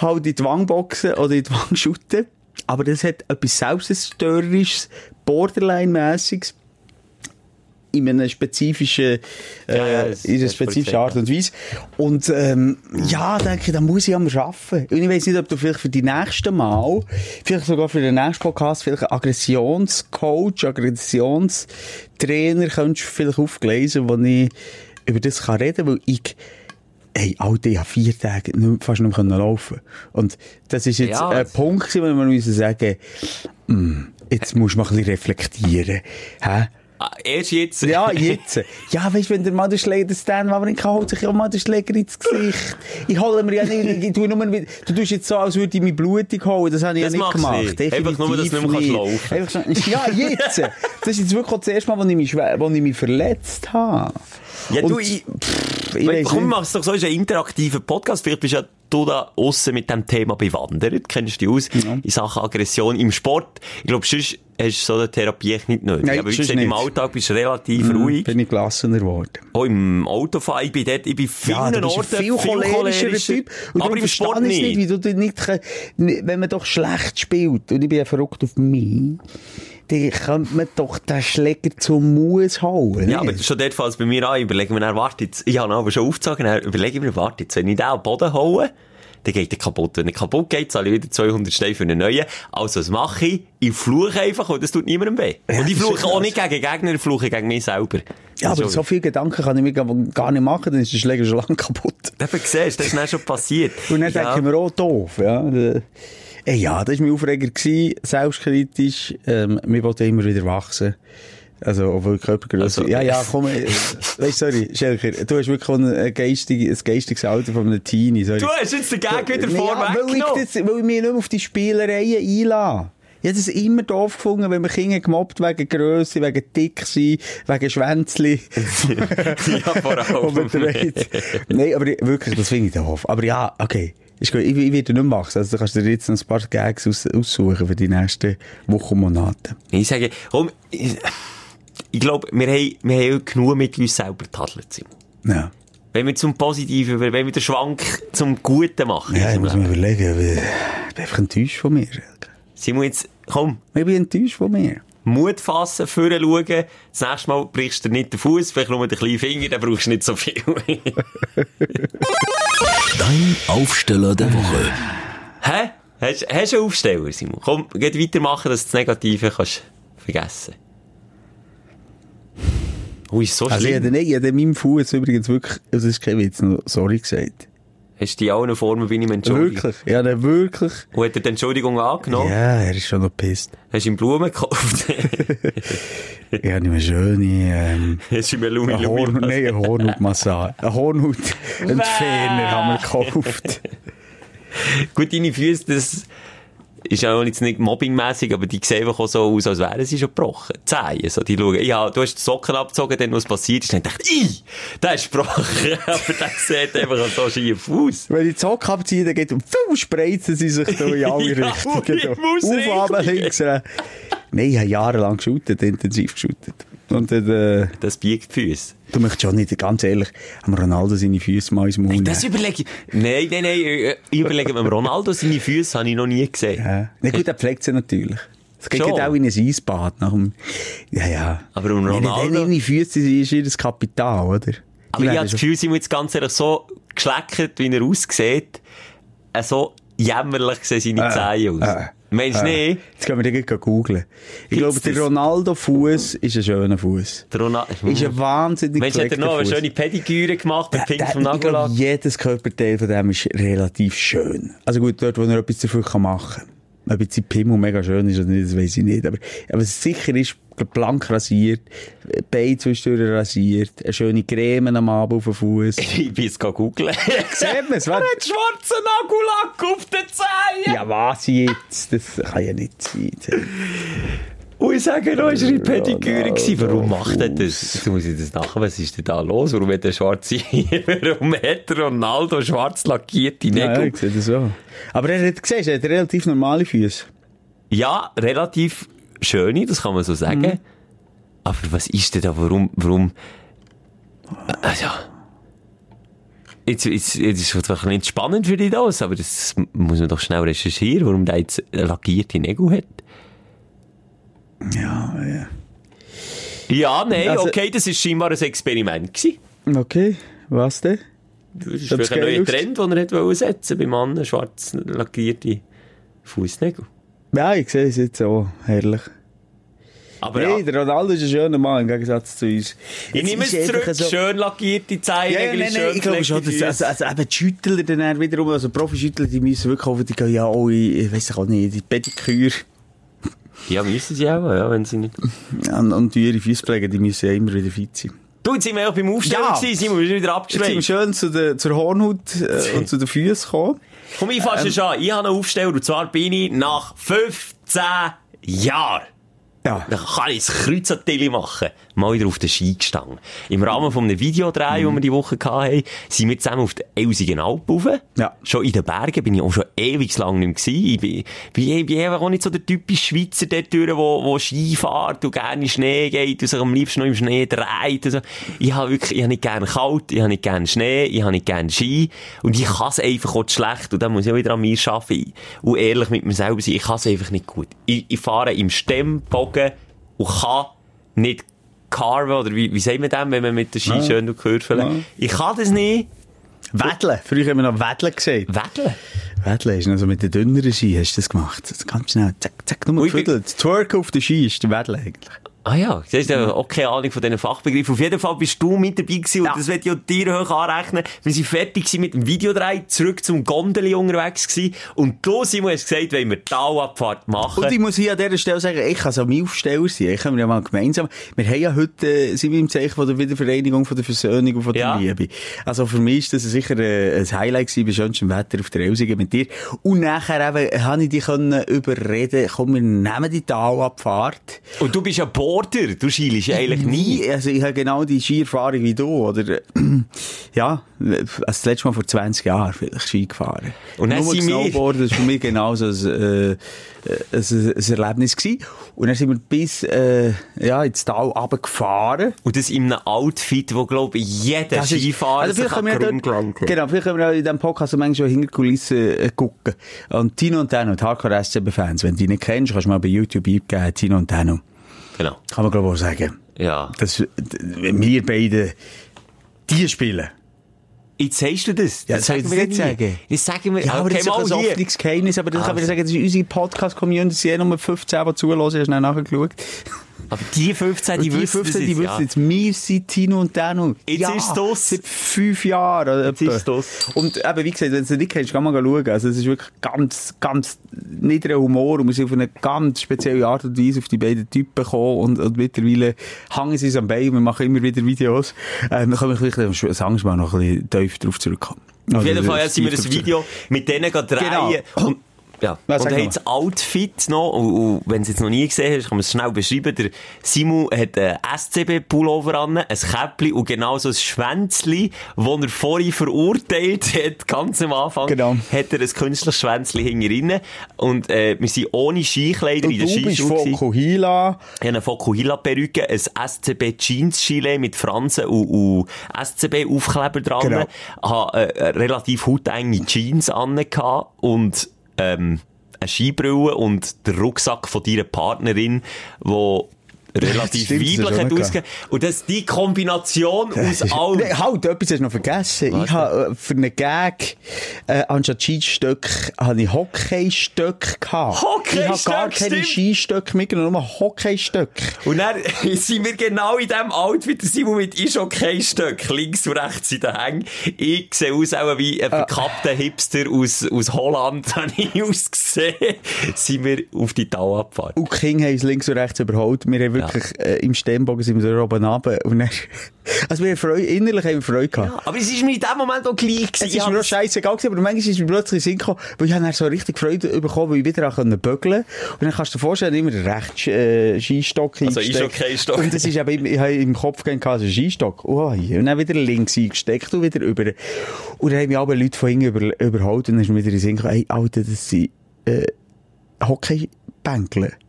halt in die Wangboxen oder in die Wangschuten. Aber das hat etwas Selbstzerstörerisches, Borderline-mässiges, in einer spezifischen, äh, Ja, ja, in einer spezifischen Art und Weise. Und, ähm, ja, denke ich, da muss ich am arbeiten. Und ich weiss nicht, ob du vielleicht für die nächsten Mal, vielleicht sogar für den nächsten Podcast, vielleicht einen Aggressionscoach, Aggressionstrainer könntest du vielleicht aufgleisen, wo ich über das kann reden, weil ich, Hey, Alter, ich habe vier Tage nicht, fast nicht mehr laufen Und das ist jetzt Ja, ein es- Punkt, wo wir müssen sagen, mm, jetzt musst du mal ein bisschen reflektieren. Hä? Ah, Erst jetzt. Ja, jetzt. Ja, weißt du, wenn der mal den Schläger, Stan Wawrinka holt sich ja mal den Schläger ins Gesicht. Ich hole mir ja nicht, ich tue nur, mit- du tust jetzt so, als würde ich mich blutig holen. Das habe ich Das ja nicht gemacht. nicht. Einfach nur, dass du nicht mehr kannst laufen. So, ja, jetzt. Das ist jetzt wirklich auch das erste Mal, wo ich mich, wo ich mich verletzt habe. Ja, du, Und- ich, Pff, ich Komm, weiss komm, nicht. mach's doch so, ist ein interaktiver Podcast. Vielleicht bist ja du da aussen mit dem Thema bewandert. Kennst du dich aus in Sachen Aggression im Sport? Ich glaube, sonst hast du so eine Therapie echt nicht nötig. Nein, Aber sonst im. Alltag bist du relativ ruhig. Bin ich gelassener geworden. Auch im Autofahren, ich bin dort, ich bin vielen Ja, du Orten ein viel cholerischer Typ. Und aber im Sport nicht. nicht, wie du nicht, wenn man doch schlecht spielt, und ich bin ja verrückt auf mich, dann könnte man doch den Schläger zum Mus hauen. Ja, aber schon dort fällt es bei mir an, überlegen wir dann, warte jetzt, ich habe aber schon aufgezogen, überlege mir, warte jetzt, wenn ich den Boden haue, dann geht der kaputt. Wenn er kaputt geht, zahle ich wieder 200 Steine für einen neuen. Also, was mache ich? Ich fluche einfach und das tut niemandem weh. Ja, und ich fluche auch nicht gegen Gegner, ich fluche gegen mich selber. ja, aber so viele Gedanken kann ich mir gar nicht machen, dann ist der Schläger schon lange kaputt. Eben, siehst das ist dann schon passiert. Und dann ja. denke ich mir auch doof, ja. Ey, ja, das war mein Aufreger, gewesen, selbstkritisch. Ähm, wir wollten immer wieder wachsen. Also, obwohl Körpergröße. Also- ja, ja, komm, äh, weißt, sorry, Schelker, du hast wirklich ein, ein, geistig, ein geistiges Alter von einem Teenie, sorry. Du hast jetzt den Gag wieder ja, weil, ich das, weil ich mich nicht mehr auf die Spielereien einlasse. Ich habe das immer doof gefunden, wenn man Kinder gemobbt wegen Grösse, wegen dick sein, wegen Schwänzli. ja, vor allem. Nein, aber ich- wirklich, das finde ich doof. Aber ja, okay. Ist gut. Ich, ich werde nicht machen. Also, du kannst dir jetzt noch ein paar Gags aus, aussuchen für die nächsten Wochen und Monate. Ich sage, komm, ich, ich glaube, wir haben, wir haben genug mit uns selber tadelt sind. Ja. Wenn wir zum Positiven, wenn wir den Schwank zum Guten machen. Ja, ich muss mir überlegen, ich bin einfach enttäuscht von mir. Simon, jetzt, komm, Ich bin enttäuscht von mir. Mut fassen, vorher schauen. Das nächste Mal brichst du dir nicht den Fuß, vielleicht nur den kleinen Finger, dann brauchst du nicht so viel. Dein Aufsteller der Woche. Hä? Hast, hast du einen Aufsteller, Simon? Komm, geh weitermachen, dass du das Negative kannst vergessen. Ui, so Also, ich schlimm. nein, ich habe meinem Fuß übrigens wirklich, also, das ist kein Witz, sorry gesagt. Hast du in allen Formen bei ihm entschuldigt? Wirklich. Ja, dann wirklich. Und hat er die Entschuldigung angenommen? Ja, er ist schon noch pisst. Hast du ihm Blumen gekauft? Ich habe nicht mehr schöne, ähm, Hast du ihm eine Lumi Eine Lumi? Horn nein, eine Hornhautmassage. Eine Hornhautentferner haben wir gekauft. Gut, deine Füße, das ist ja auch jetzt nicht mobbingmäßig, aber die sehen einfach auch so aus, als wären sie schon gebrochen. Zehen, so, die schauen, ja, du hast die Socken abgezogen, dann was passiert ist, dann dachte ich, der ist gebrochen, aber der sieht einfach so schief aus. Wenn ich die Socken abziehe, dann geht um, spreizen sie sich da in alle Ja, Richtungen. Auf, links. Nein, ich habe jahrelang geshootet, intensiv geshootet. Und dann, äh, Das biegt die Füße. du möchtest schon nicht, ganz ehrlich, am Ronaldo seine Füße mal ins Maul Hey, das überlege ich. Nein, nein, nein, äh, ich überlege mir, Ronaldo seine Füße habe ich noch nie gesehen. Ja. Na gut, er pflegt sie natürlich. Es geht Schon. gerade auch in ein Eisbad nach dem, ja, ja. Aber um Wenn Ronaldo- er deine Füße ist ihr das Kapital, oder? Aber ich habe das Gefühl, sie muss jetzt ganz ehrlich so geschleckert, wie er aussieht, äh, so jämmerlich sehen seine Zähne aus. äh, Meinst du äh. nicht? Jetzt können wir gleich googeln. Ich Gibt's glaube, der das? Ronaldo-Fuß ist ein schöner Fuß. Der Ronaldo. Ist ein wahnsinnig Mensch, hat er noch eine schöne Pediküre gemacht, Der- Pink vom Nagellack? jedes Körperteil von dem ist relativ schön. Also gut, dort, wo er etwas dafür machen kann. Ob jetzt die Pimmel mega schön ist oder nicht, das weiß ich nicht. Aber, aber sicher ist, blank rasiert, Beine zwischendurch rasiert, eine schöne Creme am Abend auf den Fuß. Ich bin jetzt googeln. Sieht man es? Er hat schwarzen Nagellack auf den Zähnen. Ja, was jetzt? Das kann ja nicht sein. Und ich sage noch, ist er in Pediküre gewesen. Warum macht er das? Jetzt muss ich das nachher, was ist denn da los? Warum hat er schwarze, warum hat der Ronaldo schwarz lackierte Ja, Nägel? ich sehe das so. Aber er hat gesehen, er hat relativ normale Füße. Ja, relativ schöne, das kann man so sagen. Mhm. Aber was ist denn da, warum, warum, also, jetzt, jetzt, jetzt ist es vielleicht nicht spannend für dich das, aber das muss man doch schnell recherchieren, warum der jetzt lackierte Nägel hat. Ja, ja. Ja, nein, Also- okay, das ist scheinbar ein Experiment gewesen. Okay, was denn? Das ist vielleicht ein neuer? Trend, den er wollte setzen beim Mann, schwarz lackierte Fußnägel. Ja, ich sehe es jetzt auch. Herrlich. Aber Hey, ja, der Ronaldo ist ein schöner Mann im Gegensatz zu uns. ich nehme es zurück, so- schön lackierte Zähne, Ja, schön ich glaube schon, dass, also, also eben die Schüttler dann wiederum, also Profi-Schüttler, die müssen wirklich auch, die gehen ja auch in, ich weiss auch nicht, die Pediküre Ja, müssen sie auch, ja, wenn sie nicht... und, und die ihre Füße pflegen, die müssen ja immer wieder fit sein. Du, jetzt sind wir auch beim Aufstellen Ja. gewesen, Simon, wir sind wieder Jetzt sind wir schön zu der, zur Hornhaut äh, und zu den Füßen gekommen. Komm, ich fasse schon an. Ich habe einen Aufsteller, und zwar bin ich nach 15 Jahren. Ja. Dann kann ich das Kreuzateli machen. Mal wieder auf den Ski gestanden. Im Rahmen von einem Videodreh, den wir die Woche hatten, sind wir zusammen auf den Elsigen Alpen rauf. Ja. Schon in den Bergen bin ich auch schon ewig lang nicht mehr gewesen. Ich bin, bin, bin einfach auch nicht so der typische Schweizer dort durch, wo, wo Ski fährt und gerne in Schnee geht und sich am liebsten noch im Schnee dreht. Und so. Ich habe wirklich, ich habe nicht gerne kalt, ich habe nicht gerne Schnee, ich habe nicht gerne Ski. Und ich kann es einfach auch schlecht. Und da muss ich auch wieder an mir arbeiten und ehrlich mit mir selber sein. Ich kann es einfach nicht gut. Ich, ich fahre im Stemmbogen und kann nicht carven, oder wie, wie sagt man das, wenn man mit der Ski schön Kurven? Ich kann das nicht. Wedeln. Früher haben wir noch Wedeln gesagt. Wedeln. Wedeln ist noch so mit den dünneren Ski, hast du das gemacht? Das ganz schnell, zack, zack, nur gefüdelt. Twerk auf den Ski ist der Wedeln eigentlich. Ah ja, du hast ja auch keine Ahnung von diesen Fachbegriffen. Auf jeden Fall bist du mit dabei gewesen Ja. und das wird ja dir hoch anrechnen. Wir sind fertig mit dem Videodreh, zurück zum Gondeli unterwegs gewesen und du, Simon, hast gesagt, wollen wir Talabfahrt machen. Und ich muss hier an dieser Stelle sagen, ich kann so mein Aufsteller sein. Ich kann ja mal gemeinsam, wir haben ja heute, äh, sind wir im Zeichen von der Wiedervereinigung, von der Versöhnung und von der Ja. Liebe. Also für mich ist das sicher äh, ein Highlight gewesen, bei schönstem Wetter auf der Elsigen mit dir. Und nachher eben, habe ich dich können überreden, komm, wir nehmen die Talabfahrt. Und du bist ja Border, du schielst eigentlich nie. Also ich habe genau die Skierfahrung wie du, oder? Ja, also das letzte Mal vor 20 Jahren vielleicht Ski gefahren. Und dann Nur sind Snowboarden, das war für mich genauso ein, äh, ein, ein Erlebnis gewesen. Und dann sind wir bis, äh, ja, ins Tal runtergefahren. Und das in einem Outfit, wo, glaube ich, jeder Das ist- Skifahrer also sich vielleicht können wir kann dort, genau, vielleicht können wir in diesem Podcast manchmal schon hinter die Kulissen äh, gucken. Und Tino und Dano, die Hardcore SCB-Fans, wenn du die nicht kennst, kannst du mal bei YouTube eingeben, Tino und Dano. Genau. Kann man glaube ich auch sagen. Ja. Dass wir beide die spielen. Jetzt sagst du das. Ja, das das wir nicht nie. sagen? Das sagen wir. Ja, aber okay, das ist mal ein offenes Geheimnis, aber das kann man Also. sagen, das ist unsere Podcast-Community, eh nur 15, die zuhören, hast du schnell nachgeschaut. Aber die 15, Und die, die wissen 15, das die jetzt, wissen jetzt, wir sind Tino und Dano. Jetzt ja, ist es das. Seit fünf Jahren. Oder Jetzt etwa. ist es das. Und eben, wie gesagt, wenn du es nicht kennst, kann man schauen. Also, es ist wirklich ganz, ganz niedriger Humor und wir sind auf eine ganz spezielle Art und Weise auf die beiden Typen gekommen und, und mittlerweile hängen sie uns am Bein und wir machen immer wieder Videos. Ähm, da können wir vielleicht am nächste Mal noch ein bisschen tiefer drauf zurückkommen. Auf jeden Fall ja, sind wir das Tiefer- Video mit denen gehen drehen. Genau. Und Ja, Ja, und er hat das Outfit noch, und, und wenn du es jetzt noch nie gesehen hast, kann man es schnell beschreiben. Der Simon hat einen SCB-Pullover an, ein Käppli und genau so ein Schwänzli, das er vorhin verurteilt hat, ganz am Anfang, Genau. hat er ein künstliches Schwänzli hinten Und äh, wir sind ohne Skikleider Und in der du bist Skischule. Fokuhila. Ich habe eine Fokuhila-Perücke, ein SCB-Jeans-Gilet mit Fransen und, und SCB-Aufkleber dran. Genau. Habe äh, relativ hautenge Jeans angehabt und ähm, eine Skibrille und der Rucksack von deiner Partnerin, wo relativ Stimmt, weiblich hat noch ausgesehen. Und das die Kombination aus allem. Nee, halt, etwas hast du noch vergessen. Was Ich habe äh, für einen Gag, äh, anstatt Skistöck, habe ich Hockeystöcke gehabt. Ich habe gar keine stimmt. Skistöcke mitgenommen, nur Hockeystöcke. Und dann sind wir genau in dem Outfit, Simon mit Eishockey-Stück, links und rechts in den Hängen. Ich sehe aus auch wie ein verkappter Hipster aus, aus Holland, habe ich ausgesehen. sind wir auf die Tau abgefahren. Und Kinder haben uns links und rechts überholt. Wir haben wirklich, äh, im Sternbogen sind wir da oben runter. Und dann, also wir haben Freude, innerlich haben wir Freude gehabt. Aber es ist mir in dem Moment auch gleich gewesen. Es ist mir auch scheißegal gewesen, aber manchmal ist mir plötzlich Sinn gekommen, weil ich habe dann so richtig Freude bekommen, weil ich wieder auch können bögeln Und dann kannst du dir vorstellen, immer den rechten äh, Skistock Also eingesteckt. Eishockey-Stock. Und das ist eben, im- ich habe im Kopf gehabt, also Skistock. Oh, hier. und dann wieder links eingesteckt und wieder über. Und dann haben mich alle Leute von hinten über, überholt und dann ist mir wieder in Sinn gekommen, ey, Alter, das sind, äh, Hockeybänkle.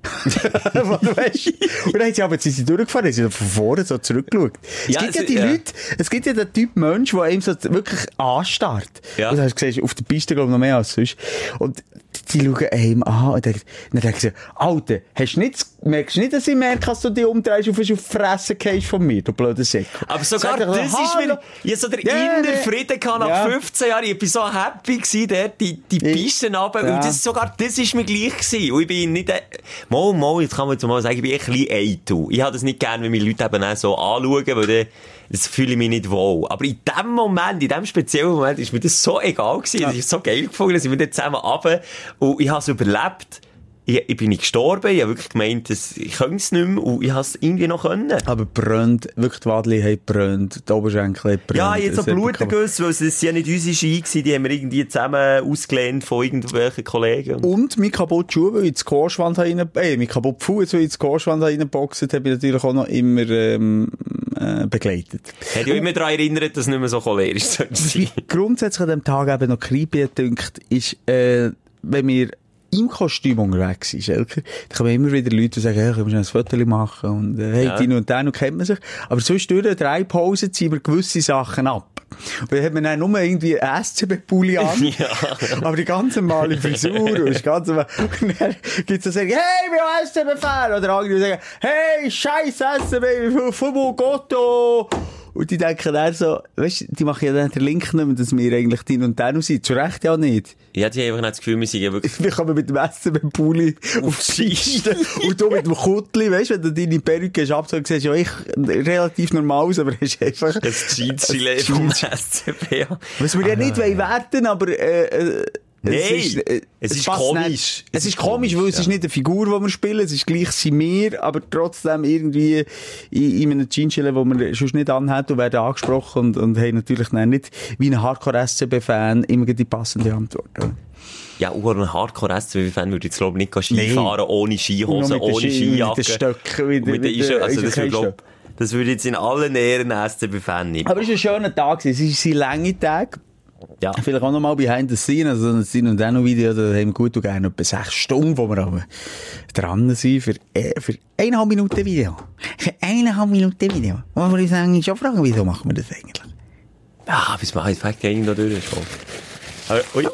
du weißt. Und dann haben sie aber, sie sind durchgefahren, haben sie von vorne so zurückgeschaut. Es Ja, gibt ja die ja. Leute, es gibt ja den Typ Mensch, der einem so wirklich anstarrt. Ja. Und das hast du gesehen, auf der Piste, glaube ich, noch mehr als sonst. Und die schauen einem an und denken, dann denken sie, Alter, hast du nicht, merkst du nicht, dass ich merke, dass du dich umdrehst und auf die Fresse gehst von mir, du blöder Säck. Aber sogar das so, ist mir, hatte so Ja, inneren nee. Frieden gehabt nach Ja. 15 Jahren. Ich war so happy gewesen, dort, die, die runter. Ja. Und das, sogar das ist mir gleich gewesen. Und ich bin nicht, äh, mal, mal, jetzt kann man jetzt mal sagen, ich bin ein bisschen eitel. Ich habe das nicht gern, wenn mich Leute eben auch so anschauen, weil dann, das fühle ich mich nicht wohl. Aber in dem Moment, in dem speziellen Moment, ist mir das so egal gewesen. Das ist so geil gefunden, dass wir dort zusammen runter und ich habe es überlebt. Ich, ich bin nicht gestorben, ich habe wirklich gemeint, dass ich könnte es nicht mehr und ich habe es irgendwie noch können. Aber brennt, wirklich die Wadli haben brennt, die Oberschenkel haben brennt. Ja, jetzt so Blutergüsse, weil es sind ja nicht unsere Ski gewesen, die haben wir irgendwie zusammen ausgelehnt von irgendwelchen Kollegen. Und mein kaputte Schuhe, weil ich ins Squashwand rein, äh, mein kaputte Fuß, weil ich ins Squashwand reingeboxt habe, ich natürlich auch noch immer, ähm, äh, begleitet. Hat ja immer daran erinnert, dass es nicht mehr so cholerisch sein. grundsätzlich an dem Tag eben noch creepy dünkt, ist, äh, wenn wir im Kostüm unterwegs sind, Schelker, dann kommen immer wieder Leute, die sagen, hey, können wir schnell ein Foto machen und, äh, hey, Ja. die und den, und kennt man sich. Aber sonst durch drei Pausen ziehen wir gewisse Sachen ab. Und dann hat man dann nur irgendwie einen SCB-Pulli an. Ja. Aber die ganz normale Frisur und das ganz normal. Und dann gibt's so sagen, hey, wir haben SCB-Fan. Oder andere, sagen, hey, scheiß SCB, Fubu Gotto. Und die denken dann so, weißt du, die machen ja dann den Link nicht mehr, dass wir eigentlich die und den sind. Zu Recht ja nicht. Ich hatte einfach nicht das Gefühl, wir sind ja wirklich... Wir kommen mit dem SCB-Pulli auf die Piste. und du mit dem Kuttli, weißt du, wenn du deine Perücke hast abgezogen, siehst du ja ich relativ normal aus, aber hast einfach... Das Jeans-Gilet vom ja. Was wir ja nicht wollen werten, aber, äh, Nein, äh, es ist komisch. Nicht. Es Es ist ist komisch, weil es ja. ist nicht eine Figur, die wir spielen, es ist gleich sind wir, aber trotzdem irgendwie in, in einem Jeanschild, wo wir sonst nicht anhat und werden angesprochen und, und haben natürlich dann nicht wie ein Hardcore-SCB-Fan immer die passende Antwort. oder? Ja, und ein Hardcore-SCB-Fan würde jetzt, glaube ich, nicht Ski fahren, ohne Skihose, ohne Ski- mit Skijacke. den Stöcken, mit den- mit den mit den Eishockey- also das würde, das jetzt in allen Ehren ein SCB-Fan nehmen. Aber es war ein schöner Tag, es sind lange Tage. Ja. Vielleicht auch noch mal behind the scene, also ein Scene und auch Video, da haben wir gut und gerne etwa sechs Stunden, wo wir aber dran sind für, äh, für eineinhalb Minuten Video. Für eineinhalb Minuten Video. Wo wir uns eigentlich schon fragen, wieso machen wir das eigentlich? Ah, bis man jetzt fängt irgendwo durch. Aber, ui.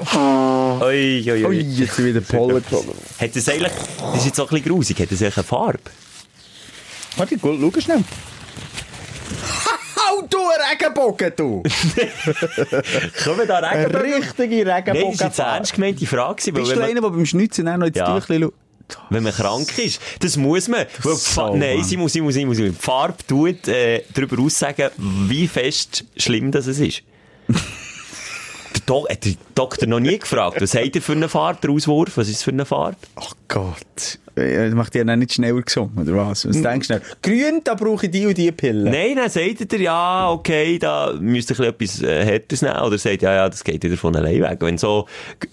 Ui, ui, ui. Jetzt wieder Pollen gekommen. Hat das eigentlich, das ist jetzt auch ein bisschen grusig, hat das eigentlich eine Farbe? Warte, gut, schau schnell. Hau du, Regenbogen, du! Wir da Eine Regenbogen? richtige Nein, das war jetzt eine Regenbogen. ernst gemeinte Frage. weil Bist du einer, der beim Schnitzen auch noch ins Ja. Tüchlein schaut? Wenn man krank ist. Das muss man. Die so, Nein, sie muss, sie muss, sie muss. Die Farbe tut äh, darüber aussagen, wie fest schlimm das ist. Do hat der Doktor noch nie gefragt, was hat er für eine Fahrt, der Auswurf? Was ist für eine Fahrt? Ach Gott. Macht die ja nicht schneller gesungen, oder was? Was denkst du? Grün, da brauche ich die und die Pille. Nein, dann sagt er, ja, okay, da müsste ich etwas äh, Härteres nehmen. Oder sagt, ja, ja, das geht wieder von allein weg. Wenn so,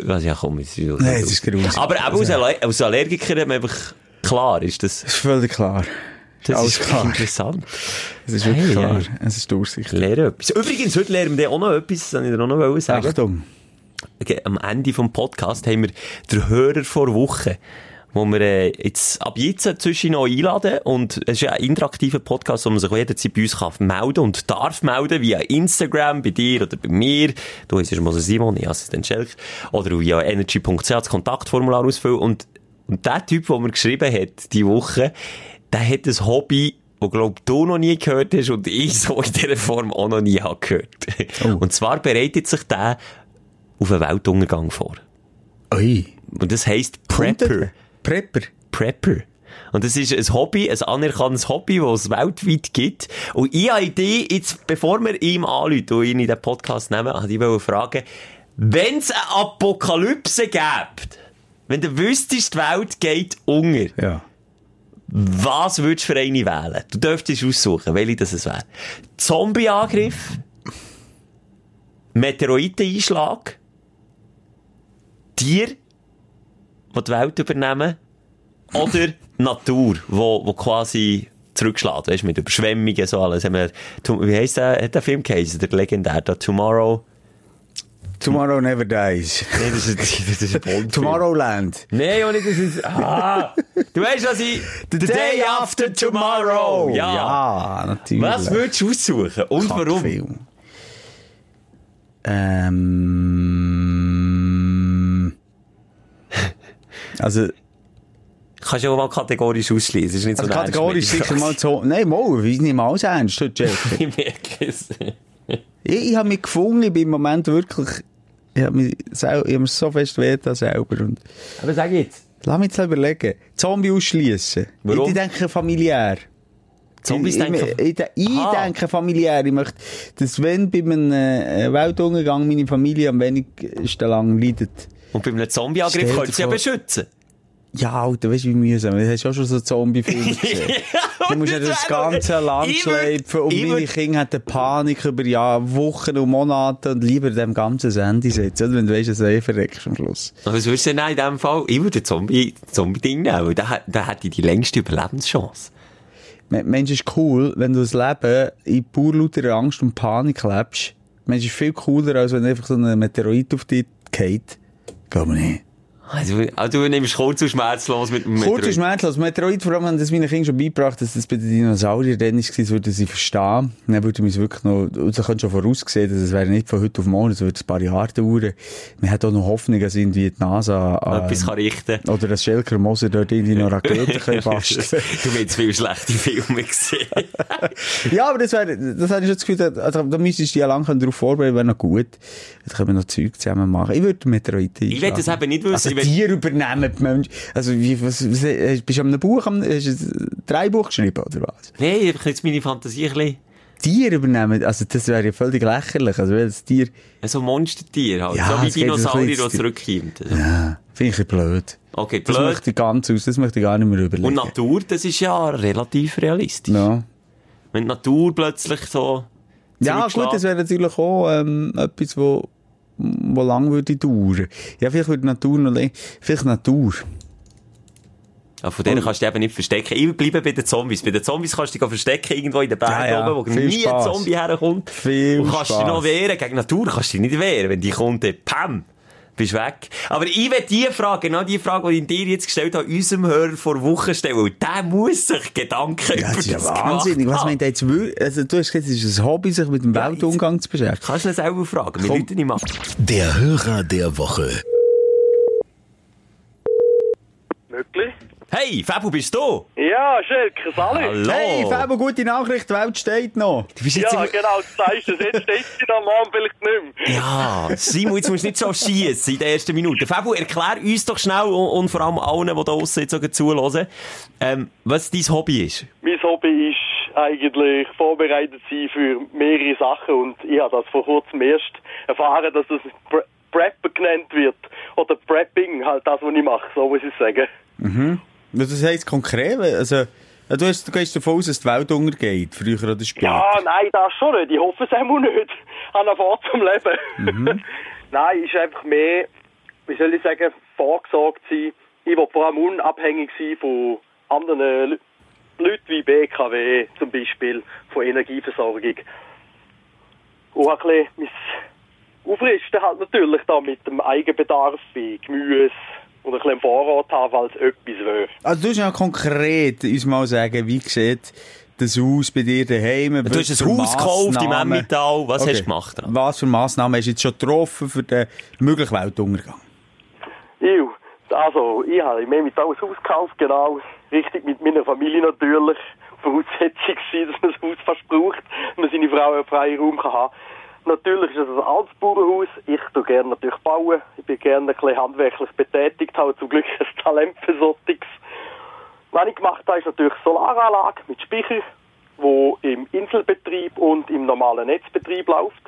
also, ja, komm, ist Nein, das ist gruselig. Aber eben als, Aller als Allergiker hat man einfach, klar ist das, Das ist völlig klar. Das alles ist klar. interessant. Es ist wirklich Hey, klar. hey. Es ist durchsichtig. Lernen etwas. Übrigens, heute lernen wir auch noch etwas, das ich dir auch noch sagen. Achtung. Okay, am Ende vom Podcast haben wir den Hörer vor Woche, wo wir äh, jetzt ab jetzt zwischen noch einladen und es ist ja ein interaktiver Podcast, wo man sich jederzeit bei uns kann melden und darf melden via Instagram, bei dir oder bei mir. Du heißt Moser Simon, ich Assistent Schelk. Oder via energy.ch das Kontaktformular ausfüllen und, und der Typ, der mir geschrieben hat, die Woche, der hat ein Hobby, wo glaub du noch nie gehört hast und ich so in dieser Form auch noch nie habe gehört. Und zwar bereitet sich der auf einen Weltuntergang vor. Ui. Und das heisst Prepper. Prepper. Prepper. Und das ist ein Hobby, ein anerkanntes Hobby, das es weltweit gibt. Und ich habe Idee, jetzt, bevor wir ihm anrufen und ihn in den Podcast nehmen, habe ich wollte fragen, wenn es eine Apokalypse gibt, wenn du wüsstest, die Welt geht unter, Ja. Was würdest du für eine wählen? Du dürftest aussuchen, welche das es wäre. Zombieangriff, Meteoriteneinschlag, Tier, die die Welt übernehmen, oder Natur, wo, wo quasi zurückschlägt, weißt mit Überschwemmungen, so alles. Wie heisst der, hat der Film geheißen, der legendär, da Tomorrow? Tomorrow never dies. Nein, das ist, das ist ein. Tomorrowland. Auch nicht, das ist, ah, du weißt, was ich, The, Day After Tomorrow, ja. Ja, natürlich. Was würdest du aussuchen und warum? Ähm. Also, Kannst du auch mal kategorisch ausschließen, ist nicht so also kategorisch sicher mal so. Nein, mal, ich nehme alles ernst. Frage. Ich merke es. ich, ich habe mich gefunden, ich bin im Moment wirklich, ich habe mich ich habe mir so fest weh da selber und, Aber sag jetzt. lass mich jetzt überlegen. Zombie ausschließen. Warum? Ich, denke familiär. Zombies denken- Ich, ich, ich denke familiär. Ich möchte, dass wenn bei einem äh, Weltuntergang meine Familie am wenigsten lang leidet. Und bei einem Zombieangriff könntest du ja beschützen. Ja, Alter, weißt du, wie mühsam. Du hast ja auch schon so Zombie-Filme gesehen. Du musst ja das ganze Land schleifen und meine Kinder hatten Panik über ja, Wochen und Monate und lieber dem ganzen Sende setzen, oder? wenn du weißt, dass du eh verreckst am Schluss. Aber was würdest du denn in dem Fall? Ich würde Zombie, Zombie-Ding nehmen, weil da, hat- da hätte ich die längste Überlebenschance. Men- Mensch, ist cool, wenn du das Leben in pur lauter Angst und Panik lebst. Mensch, ist viel cooler, als wenn einfach so ein Meteorit auf dich geht. Glaube ich nicht. Also, also du nimmst kurz und schmerzlos mit dem Kurz und schmerzlos. Meteorit, vor allem haben das meine Kinder schon beigebracht, dass das bei den Dinosauriern dann war, würden sie verstehen. Dann würde man es wirklich noch, und sie können schon voraussehen, dass es wäre nicht von heute auf morgen, es würde ein paar Jahre dauern. Man hat auch noch Hoffnung, dass irgendwie die NASA, Etwas äh, kann richten. oder das Schelker Moser dort irgendwie noch Raketen können basteln. du hast jetzt viele schlechte Filme gesehen. ja, aber das wäre, das hätte ich schon das Gefühl, also, da müsstest du ja lange darauf vorbereiten, wäre noch gut. Da können wir noch Zeug zusammen machen. Ich würde Meteoriten Ich will das eben nicht wissen. Also Tiere übernehmen die Menschen. Also, wie, was, was, äh, bist du an einem Buch, am- hast du ein Dreibuch geschrieben, oder was? Nein, ich habe jetzt meine Fantasie ein bisschen, Tiere übernehmen, also das wäre ja völlig lächerlich. Also, welches Tier, so Monstertier halt. Ja, so wie Dinosaurier, die zu- zurückkommt. Also. ja, finde ich ein blöd. Okay, Das blöd. möchte ich ganz aus, das möchte ich gar nicht mehr überlegen. Und Natur, das ist ja relativ realistisch. Ja. Wenn die Natur plötzlich so Ja, gut, das wäre natürlich auch ähm, etwas, wo, wo lang würde dauern. Ja, vielleicht würde die Natur noch länger, vielleicht Natur. Ja, von denen kannst du dich eben nicht verstecken. Ich bleibe bei den Zombies. Bei den Zombies kannst du dich verstecken, irgendwo in den Bergen Ja, ja. oben, wo Viel nie Spaß. ein Zombie herkommt. Viel Und kannst dich Spaß. noch wehren. Gegen Natur kannst du dich nicht wehren. Wenn die kommt, dann pam, bist weg. Aber ich will die Frage, genau die Frage, die ich dir jetzt gestellt habe, unserem Hörer vor Wochen stellen, weil der muss sich Gedanken Ja, über das ist ja das wahnsinnig. Was meint jetzt wirklich? Also, du hast gesagt, es ist ein Hobby, sich mit dem Ja, Weltumgang zu beschäftigen. Kannst du ihn selber fragen? Wir. Leute nicht machen. Der Hörer der Woche. Möglich? Hey, Fabu, bist du? Ja, Schelker, salut. Hallo. Hey, Fabo, gute Nachricht, die Welt steht noch. Du bist jetzt Ja, immer- genau, du sagst es. Jetzt steht sie am Morgen vielleicht nicht mehr. Ja, Simon, jetzt musst du nicht so schießen in den ersten Minuten. Fabu, erklär uns doch schnell und, und vor allem allen, die da draussen jetzt sogar zuhören, ähm, was dein Hobby ist. Mein Hobby ist eigentlich vorbereitet sein für mehrere Sachen und ich habe das vor kurzem erst erfahren, dass das Pre Prepper genannt wird. Oder Prepping, halt das, was ich mache, so muss ich sagen. Was heisst konkret? Also, ja, du, hast, du gehst davon aus, dass die Welt untergeht, früher oder später. Ja, nein, das schon nicht. Ich hoffe es auch nicht. An der Fahrt zum Leben. nein, ist einfach mehr, wie soll ich sagen, vorgesorgt sein. Ich will vor allem unabhängig sein von anderen Leuten wie BKW zum Beispiel, von Energieversorgung. Und ein bisschen mein Aufrüsten halt natürlich da mit dem Eigenbedarf wie Gemüse und ein bisschen Vorrat haben, falls etwas will. Also, du musst ja konkret uns mal sagen, wie sieht das aus bei dir daheim? Du hast ein Haus gekauft im Emmental. Was Okay. hast du gemacht? dran? Was für Massnahmen hast du jetzt schon getroffen für den möglichen Weltuntergang? Ew. Also, ich habe mir mit alles Haus gekauft, genau. Richtig mit meiner Familie natürlich. Voraussetzung war, dass man das Haus fast braucht, man seine Frau einen freien Raum kann haben Natürlich ist es ein altes Bauernhaus. Ich tue gerne natürlich bauen. Ich bin gerne ein bisschen handwerklich betätigt, habe zum Glück ein Talent für solches. Was ich gemacht habe, ist natürlich Solaranlage mit Speicher, wo im Inselbetrieb und im normalen Netzbetrieb läuft.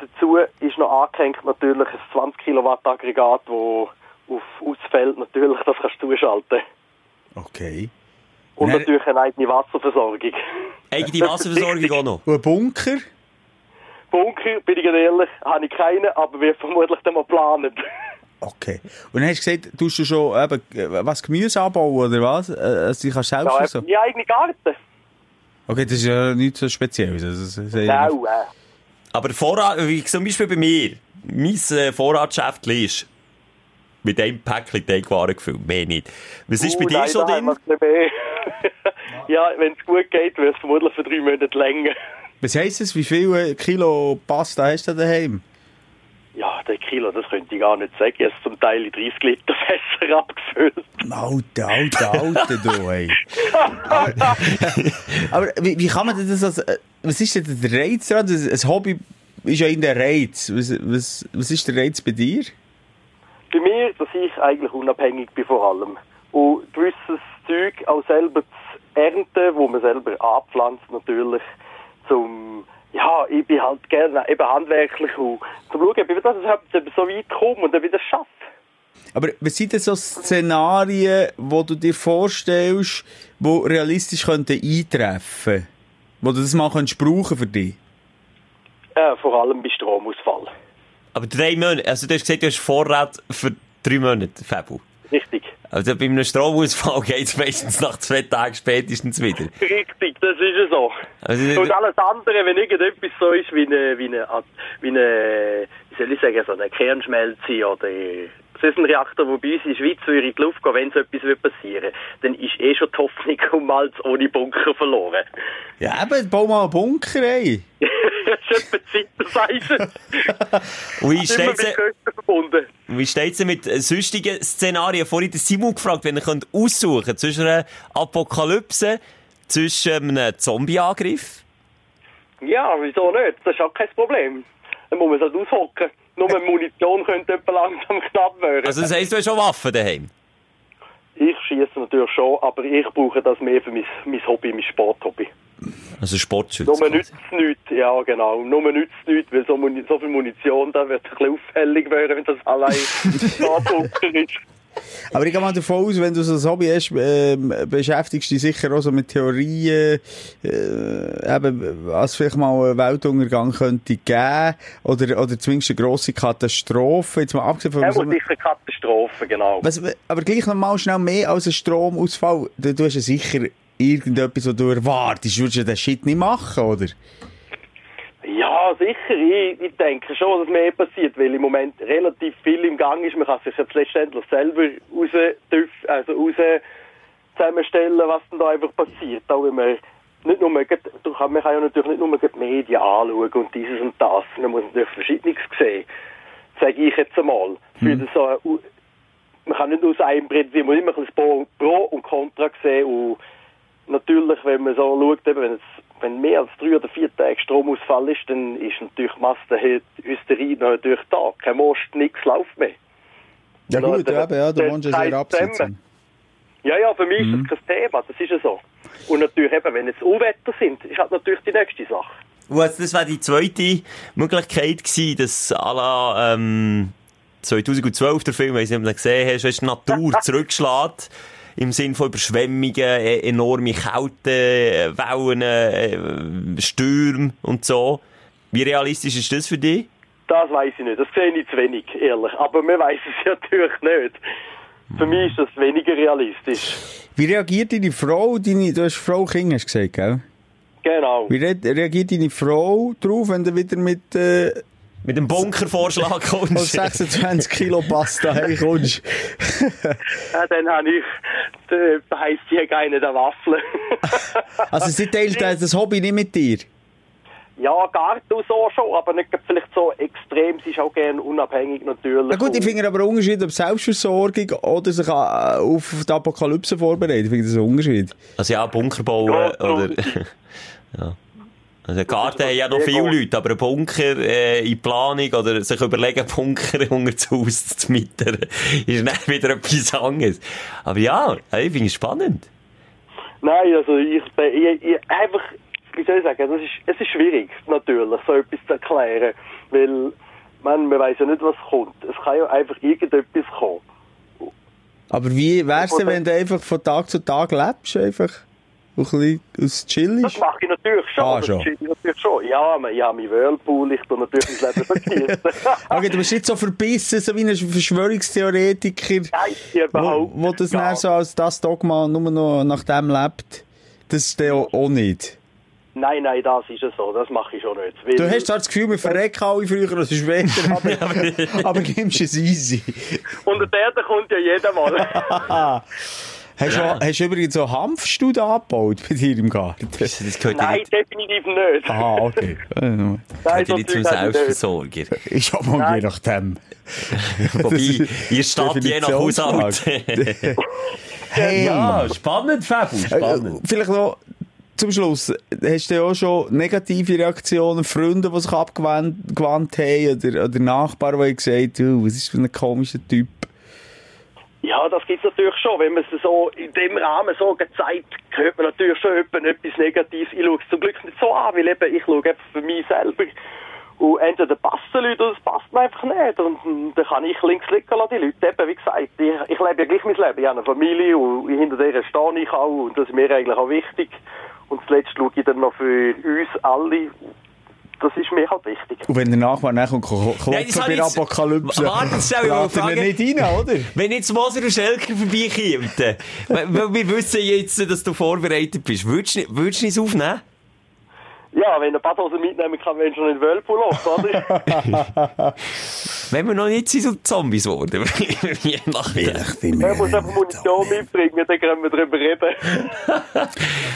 Dazu ist noch angehängt natürlich ein 20 Kilowatt Aggregat, wo auf Ausfällt natürlich das kannst du zuschalten. Okay. Und Nein. natürlich eine eigene Wasserversorgung. Eigene Wasserversorgung auch noch. Und ein Bunker? Bunker, bin ich ehrlich, habe ich keinen, aber wir vermutlich dann mal planen. Okay. Und dann hast du gesagt, tust du schon eben, was, Gemüse anbauen oder was? Äh, Also, du kannst selbst Ja, so? mein eigener Garten. Okay, das ist ja nichts so Spezielles. Also, ja- Genau. Aber Vorrat, wie zum Beispiel bei mir, mein äh, Vorratsschäft ist mit einem Päckchen Teigwaren gefüllt, mehr nicht. Was ist bei Uh, dir nein, so drin? ja, wenn es gut geht, wird es vermutlich für drei Monate länger. Was heisst das? Wie viel äh, Kilo Pasta hast du daheim? Ja, der Kilo, das könnte ich gar nicht sagen. Ich habe es zum Teil in 30 Liter Fässer abgefüllt. Alter, alter, alter, du, ey. Aber, wie, wie kann man denn das als, äh, was ist denn der Reiz daran? Ein Hobby ist ja in der Reiz. Was, was, was ist der Reiz bei dir? Bei mir, dass ich eigentlich unabhängig bin vor allem. Und gewisses Zeug auch selber zu ernten, wo man selber anpflanzt natürlich, zum, ja, ich bin halt gerne eben handwerklich und zum schauen, ob ich das überhaupt so weit komme und dann wieder schaffe. Aber was sind denn so Szenarien, wo du dir vorstellst, die realistisch könnten eintreffen? Wo du das mal könntest brauchen für dich? Äh, vor allem bei Stromausfall. Aber drei Monate, also du hast gesagt, du hast Vorrat für drei Monate, Fabio. Richtig. Also bei einem Stromausfall geht es meistens nach zwei Tagen spätestens wieder. Richtig, das ist es so. Also, Und alles andere, wenn irgendetwas so ist wie eine, wie eine, wie eine, wie soll ich sagen, so eine Kernschmelze oder so ist ein Reaktor, wo bei uns in der Schweiz würde in die Luft gehen, wenn so etwas würde passieren dann ist eh schon die Hoffnung um Malz ohne Bunker verloren. Ja, eben, bau mal einen Bunker, ey. das ist etwa Zeit, das wie Immer steht's mit denn- Kosten verbunden. Wie steht's denn mit äh, sonstigen Szenarien? Vorhin den Simon gefragt, wenn ihr könnt aussuchen zwischen einer Apokalypse, zwischen einem Zombieangriff. Ja, wieso nicht? Das ist auch kein Problem. Dann muss man es halt aushocken. Nur mit Munition könnte etwa langsam knapp werden. Also das heisst, du hast schon Waffen daheim. ich schieße natürlich schon, aber ich brauche das mehr für mein, mein Hobby, mein Sporthobby. Also Sportschütze. Nur nützt es nichts, ja genau. Nur nützt es nichts, weil so, Muni so viel Munition, da wird ein bisschen auffällig werden, wenn das allein da ist. Aber ich gehe mal davon aus, wenn du so ein Hobby hast, ähm, beschäftigst du dich sicher auch so mit Theorien, äh, eben, was vielleicht mal einen Weltuntergang könnte geben, oder, oder zumindest eine grosse Katastrophe, jetzt mal abgesehen von Er so sicher Katastrophe, genau. was, aber gleich noch mal schnell mehr als ein Stromausfall. Du, du hast ja sicher irgendetwas, was du erwartest. Du würdest ja den Shit nicht machen, oder? Ja, sicher. Ich, ich denke schon, dass mehr passiert, weil im Moment relativ viel im Gang ist. Man kann sich jetzt letztendlich selber raus, also raus zusammenstellen, was denn da einfach passiert. Auch wenn man nicht nur, du kann, man kann ja natürlich nicht nur die Medien anschauen und dieses und das. Man muss natürlich Verschiedenes sehen. Sage ich jetzt einmal. Für das so, man kann nicht aus einem Prinzip, man muss immer ein bisschen Pro, Pro und Contra sehen und natürlich, wenn man so schaut, eben, wenn, es, wenn mehr als drei oder vier Tage Stromausfall ist, dann ist natürlich Massenhysterie noch natürlich da. Kein Most, nichts läuft mehr. Ja gut, der- eben, ja, du der wohnst ja Zeit sehr absetzen. zusammen. Ja, ja, für mich ist das kein Thema, das ist ja so. Und natürlich eben, wenn jetzt Unwetter sind, ist halt natürlich die nächste Sache. Und also das wäre die zweite Möglichkeit gewesen, dass à la, ähm, 2012 der Film, wenn du ihn gesehen hast, wenn die Natur zurückschlägt, im Sinn von Überschwemmungen, e- enorme Kälte, Wellen, äh, Stürme und so. Wie realistisch ist das für dich? Das weiß ich nicht. Das sehe ich zu wenig, ehrlich. Aber man weiß es ja natürlich nicht. Für mich ist das weniger realistisch. Wie reagiert deine Frau, deine, du hast Frau King hast gesagt, gell? Genau. Wie re reagiert deine Frau drauf, wenn du wieder mit, äh, Mit dem Bunkervorschlag kommst. 26 Kilo Pasta heimkommst? Ja, dann habe ich, da heisst hier keine der Waffel. Also sie teilt das Hobby nicht mit dir? ja, Garten so schon, aber nicht vielleicht so extrem. Sie ist auch gerne unabhängig natürlich. Na gut, ich finde aber einen Unterschied, ob Selbstversorgung oder sich äh, auf die Apokalypse vorbereiten. Ich finde das ein Unterschied. Also ja, Bunker bauen, Ja, oder... ja. Also ein Garten haben ja noch viele Leute, aber ein Bunker äh, in Planung oder sich überlegen, Bunker unter das Haus zu mieten, ist dann wieder etwas anderes. Aber ja, ich finde es spannend. Nein, also ich, ich, ich einfach, wie soll ich sagen, das ist, es ist schwierig, natürlich, so etwas zu erklären, weil man, man weiß ja nicht, was kommt. Es kann ja einfach irgendetwas kommen. Aber wie wär's denn, wenn du einfach von Tag zu Tag lebst? Einfach ein bisschen aus Chillisch? Das mache ich natürlich schon. Ah, das schon. natürlich schon. Ja, ich habe meinen Whirlpool, ich tue natürlich mein Leben vergessen. Okay, du bist nicht so verbissen, so wie ein Verschwörungstheoretiker, Nein, wo, überhaupt wo das gar dann so als das Dogma nur noch nach dem lebt. Das ist der auch nicht. Nein, nein, das ist es so. Das mache ich schon nicht. Du hast zwar das Gefühl, wir verrecken alle früher oder später, aber, aber nimmst es easy. Unter der kommt ja jeder mal. Hast, du, hast du übrigens so Hanfstud angebaut bei dir im Garten? Das gehört ja nein, nicht, definitiv nicht. Aha, okay. Nein, gehört ja nicht zum habe. Selbstversorger. Ich hab mal je nachdem. Wobei, ihr Stadt je nach Haushalt. Hey, ja, spannend, Fabu, Äh, vielleicht noch zum Schluss. Hast du auch schon negative Reaktionen, Freunde, die sich abgewandt gewandt haben oder, oder Nachbarn, die gesagt haben, du, was ist für ein komischer Typ? Ja, das gibt's natürlich schon. Wenn man es so in dem Rahmen so gezeigt, hört man natürlich schon etwas Negatives. Ich schaue es zum Glück nicht so an, weil eben, ich schaue für mich selber. Und entweder passt den Leuten oder es passt mir einfach nicht. Und dann kann ich links liegen lassen, die Leute. Eben, wie gesagt, ich, ich lebe ja gleich mein Leben. Ich habe eine Familie und hinter der stehe ich auch. Und das ist mir eigentlich auch wichtig. Und zuletzt schaue ich dann noch für uns alle. Das ist mir halt wichtig. Und wenn der Nachbar nachkommt, ko- Nein, das klopfen hab bei ich jetzt- Apokalypse, Warte, soll ich mal fragen. nicht rein, oder? Wenn jetzt Moser und Schelker vorbeikommen, weil wir wissen jetzt, dass du vorbereitet bist, würdest du nicht- würdest du nicht aufnehmen? Ja, wenn du Badhose mitnehmen kann, wenn schon in den Whirlpool läufst, oder? Wenn wir noch nicht so Zombies geworden. Weihnachten. Er muss einfach Munition mitbringen, dann können wir darüber reden.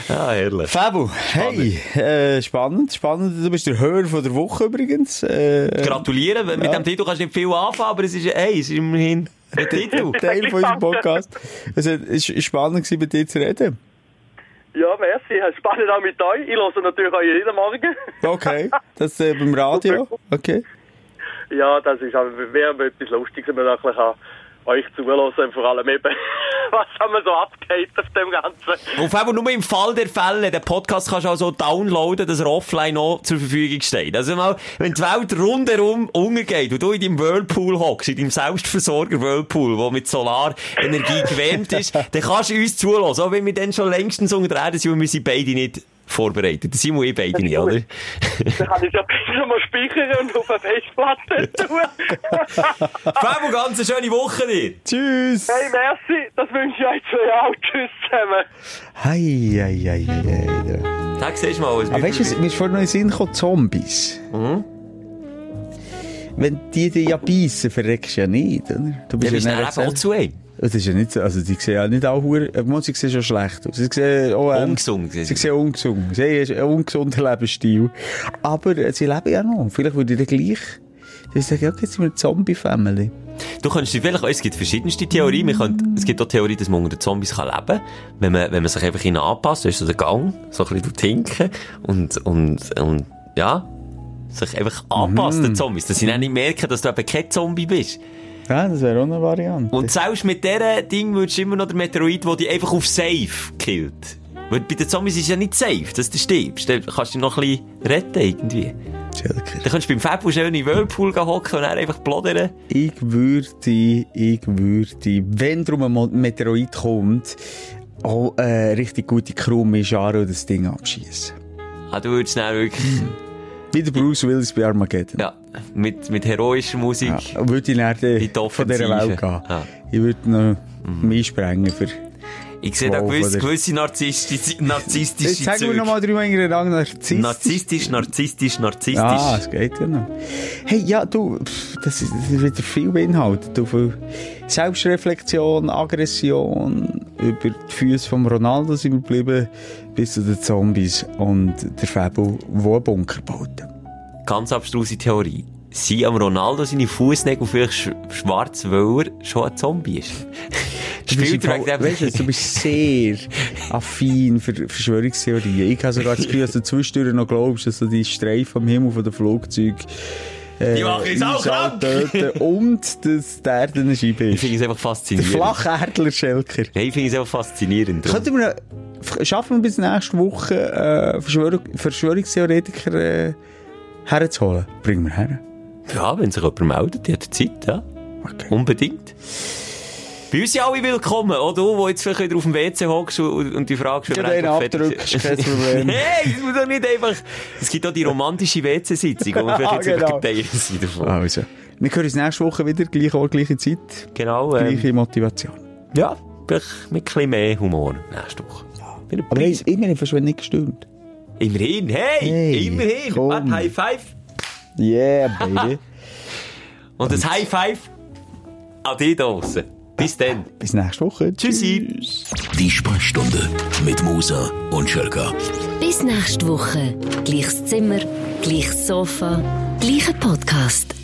Ja, herrlich. Fabu, hey, äh, spannend, spannend. Du bist der Hörer von der Woche übrigens. Äh, Gratulieren, mit dem Titel kannst du nicht viel anfangen, aber es ist, hey, es ist immerhin ein Titel. Teil von unserem Podcast. Es war ist spannend, mit dir zu reden. Ja, merci. Spannend auch mit euch. Ich höre natürlich euch jeden Morgen. Okay, das äh, beim Radio. Okay. Ja, das ist aber wäre etwas Lustiges, wenn man da ein bisschen euch zulassen und vor allem eben, was haben wir so abgeht auf dem Ganzen. Auf einmal nur im Fall der Fälle, den Podcast kannst du auch so downloaden, dass er offline noch zur Verfügung steht. Also mal, wenn die Welt rundherum untergeht und du in deinem Whirlpool hockst, in deinem Selbstversorger Whirlpool, der mit Solarenergie gewärmt ist, dann kannst du uns zulassen. Auch wenn wir dann schon längstens unter der Erde sind wir sind beide nicht vorbereitet. Das sind wir eh beide nicht, oder? Dann kann ich ja besser mal speichern und auf eine Festplatte tun. Fabio, ganz eine schöne Woche dir. Tschüss. hey, merci. Das wünsche ich euch zwei auch. Tschüss zusammen. Hei, hei, hei, hei. Da siehst du mal, was Aber weißt du, mir ist vorhin noch in Sinn gekommen, Zombies. Mhm. Wenn die dich ja beißen, verreckst du ja nicht, oder? Du Ja, bist ja dann eben auch zu einem. Das ist ja nicht so, also die sehen ja nicht auch hure, äh, sie sehen schon schlecht aus. Sie sehen auch, ähm, Ungesund. Sie sehen ungesund. Sie haben einen ungesunden Lebensstil. Aber äh, sie leben ja noch. Vielleicht würde ich dann gleich, sie sagen, okay, jetzt sind wir eine Zombie-Family. Du könntest dir vielleicht, es gibt verschiedenste Theorien. Wir können, es gibt auch Theorie, dass man unter den Zombies kann leben kann. Wenn man, wenn man sich einfach ihnen anpasst, ist so der Gang, so ein bisschen hinken und, und, und, ja, sich einfach anpasst, den Zombies. Dass sie dann nicht merken, dass du eben kein Zombie bist. Ja, das wäre auch eine Variante. Und selbst mit dieser Ding würdest du immer noch der Meteorit, der dich einfach auf Safe killt. Weil bei den Zombies ist es ja nicht safe, dass du stirbst. Dann kannst du dich noch ein bisschen retten, irgendwie. Schelker. Dann kannst du beim Fabio schön in den Whirlpool hocken und einfach plodern. Ich würde, ich würde, wenn drum ein Meteorit kommt, auch eine richtig gute Crew Mischaro das Ding abschießen. Ah, du würdest dann wirklich, Wie der Bruce Willis bei Armageddon. ja, mit, mit heroischer Musik. Ja, würde ich dann In von dieser. Welt gehen. Ja. Ich würde noch mehr sprengen für... Ich sehe da gewisse, oder- gewisse narzisstische, narzisstische Jetzt sagen wir Züge. noch mal drüber hintereinander Narzisst. Narzisstisch, narzisstisch, narzisstisch. Ah, es geht ja noch. Hey, ja, du, das ist, das ist wieder viel beinhaltet. Du, viel Selbstreflexion, Aggression, über die Füße von Ronaldo sind wir geblieben, bis zu den Zombies und der Fabel, der einen Bunker baut. Ganz abstruse Theorie. Sind am Ronaldo seine Fußnägel vielleicht sch schwarz, weil er schon ein Zombie ist? Du bist, Fall- weißt du, bist sehr affin für Verschwörungstheorien. Ich habe sogar das Gefühl, dass du zwischendurch noch glaubst, dass du die Streifen am Himmel von den Flugzeugen äh, Die machen uns auch krank. töten und dass die Erde eine Scheibe Ich ist. finde es einfach Der faszinierend. Flacherdler Schelker. Nein, ich finde es einfach faszinierend. Könnten wir, f- schaffen wir bis nächste Woche äh, Verschwörung, Verschwörungstheoretiker äh, herzuholen? Bringen wir her. Ja, wenn sich jemand meldet, die hat Zeit, ja. Okay. Unbedingt. Bei uns sind alle willkommen, auch du, der jetzt vielleicht wieder auf dem WC hockst und, und die fragst, Ja, den abdrückst, kein Problem. Hey, das muss doch nicht einfach... Es gibt auch die romantische WC-Sitzung, wo wir vielleicht jetzt Genau. einfach Teil sind davon. Also, wir hören uns nächste Woche wieder, gleiche Ort, gleiche Zeit, Genau, ähm, gleiche Motivation. ja, vielleicht mit ein bisschen mehr Humor nächste Woche. Bin Aber hey, fast wenn nicht gestimmt. Immerhin, hey, Hey, immerhin. komm. Warte, High Five. Yeah, baby. Und das High Five an die da draussen. Bis dann. Bis nächste Woche. Tschüssi. Die Sprechstunde mit Musa und Schelka. Bis nächste Woche. Gleiches Zimmer, gleiches Sofa, gleicher Podcast.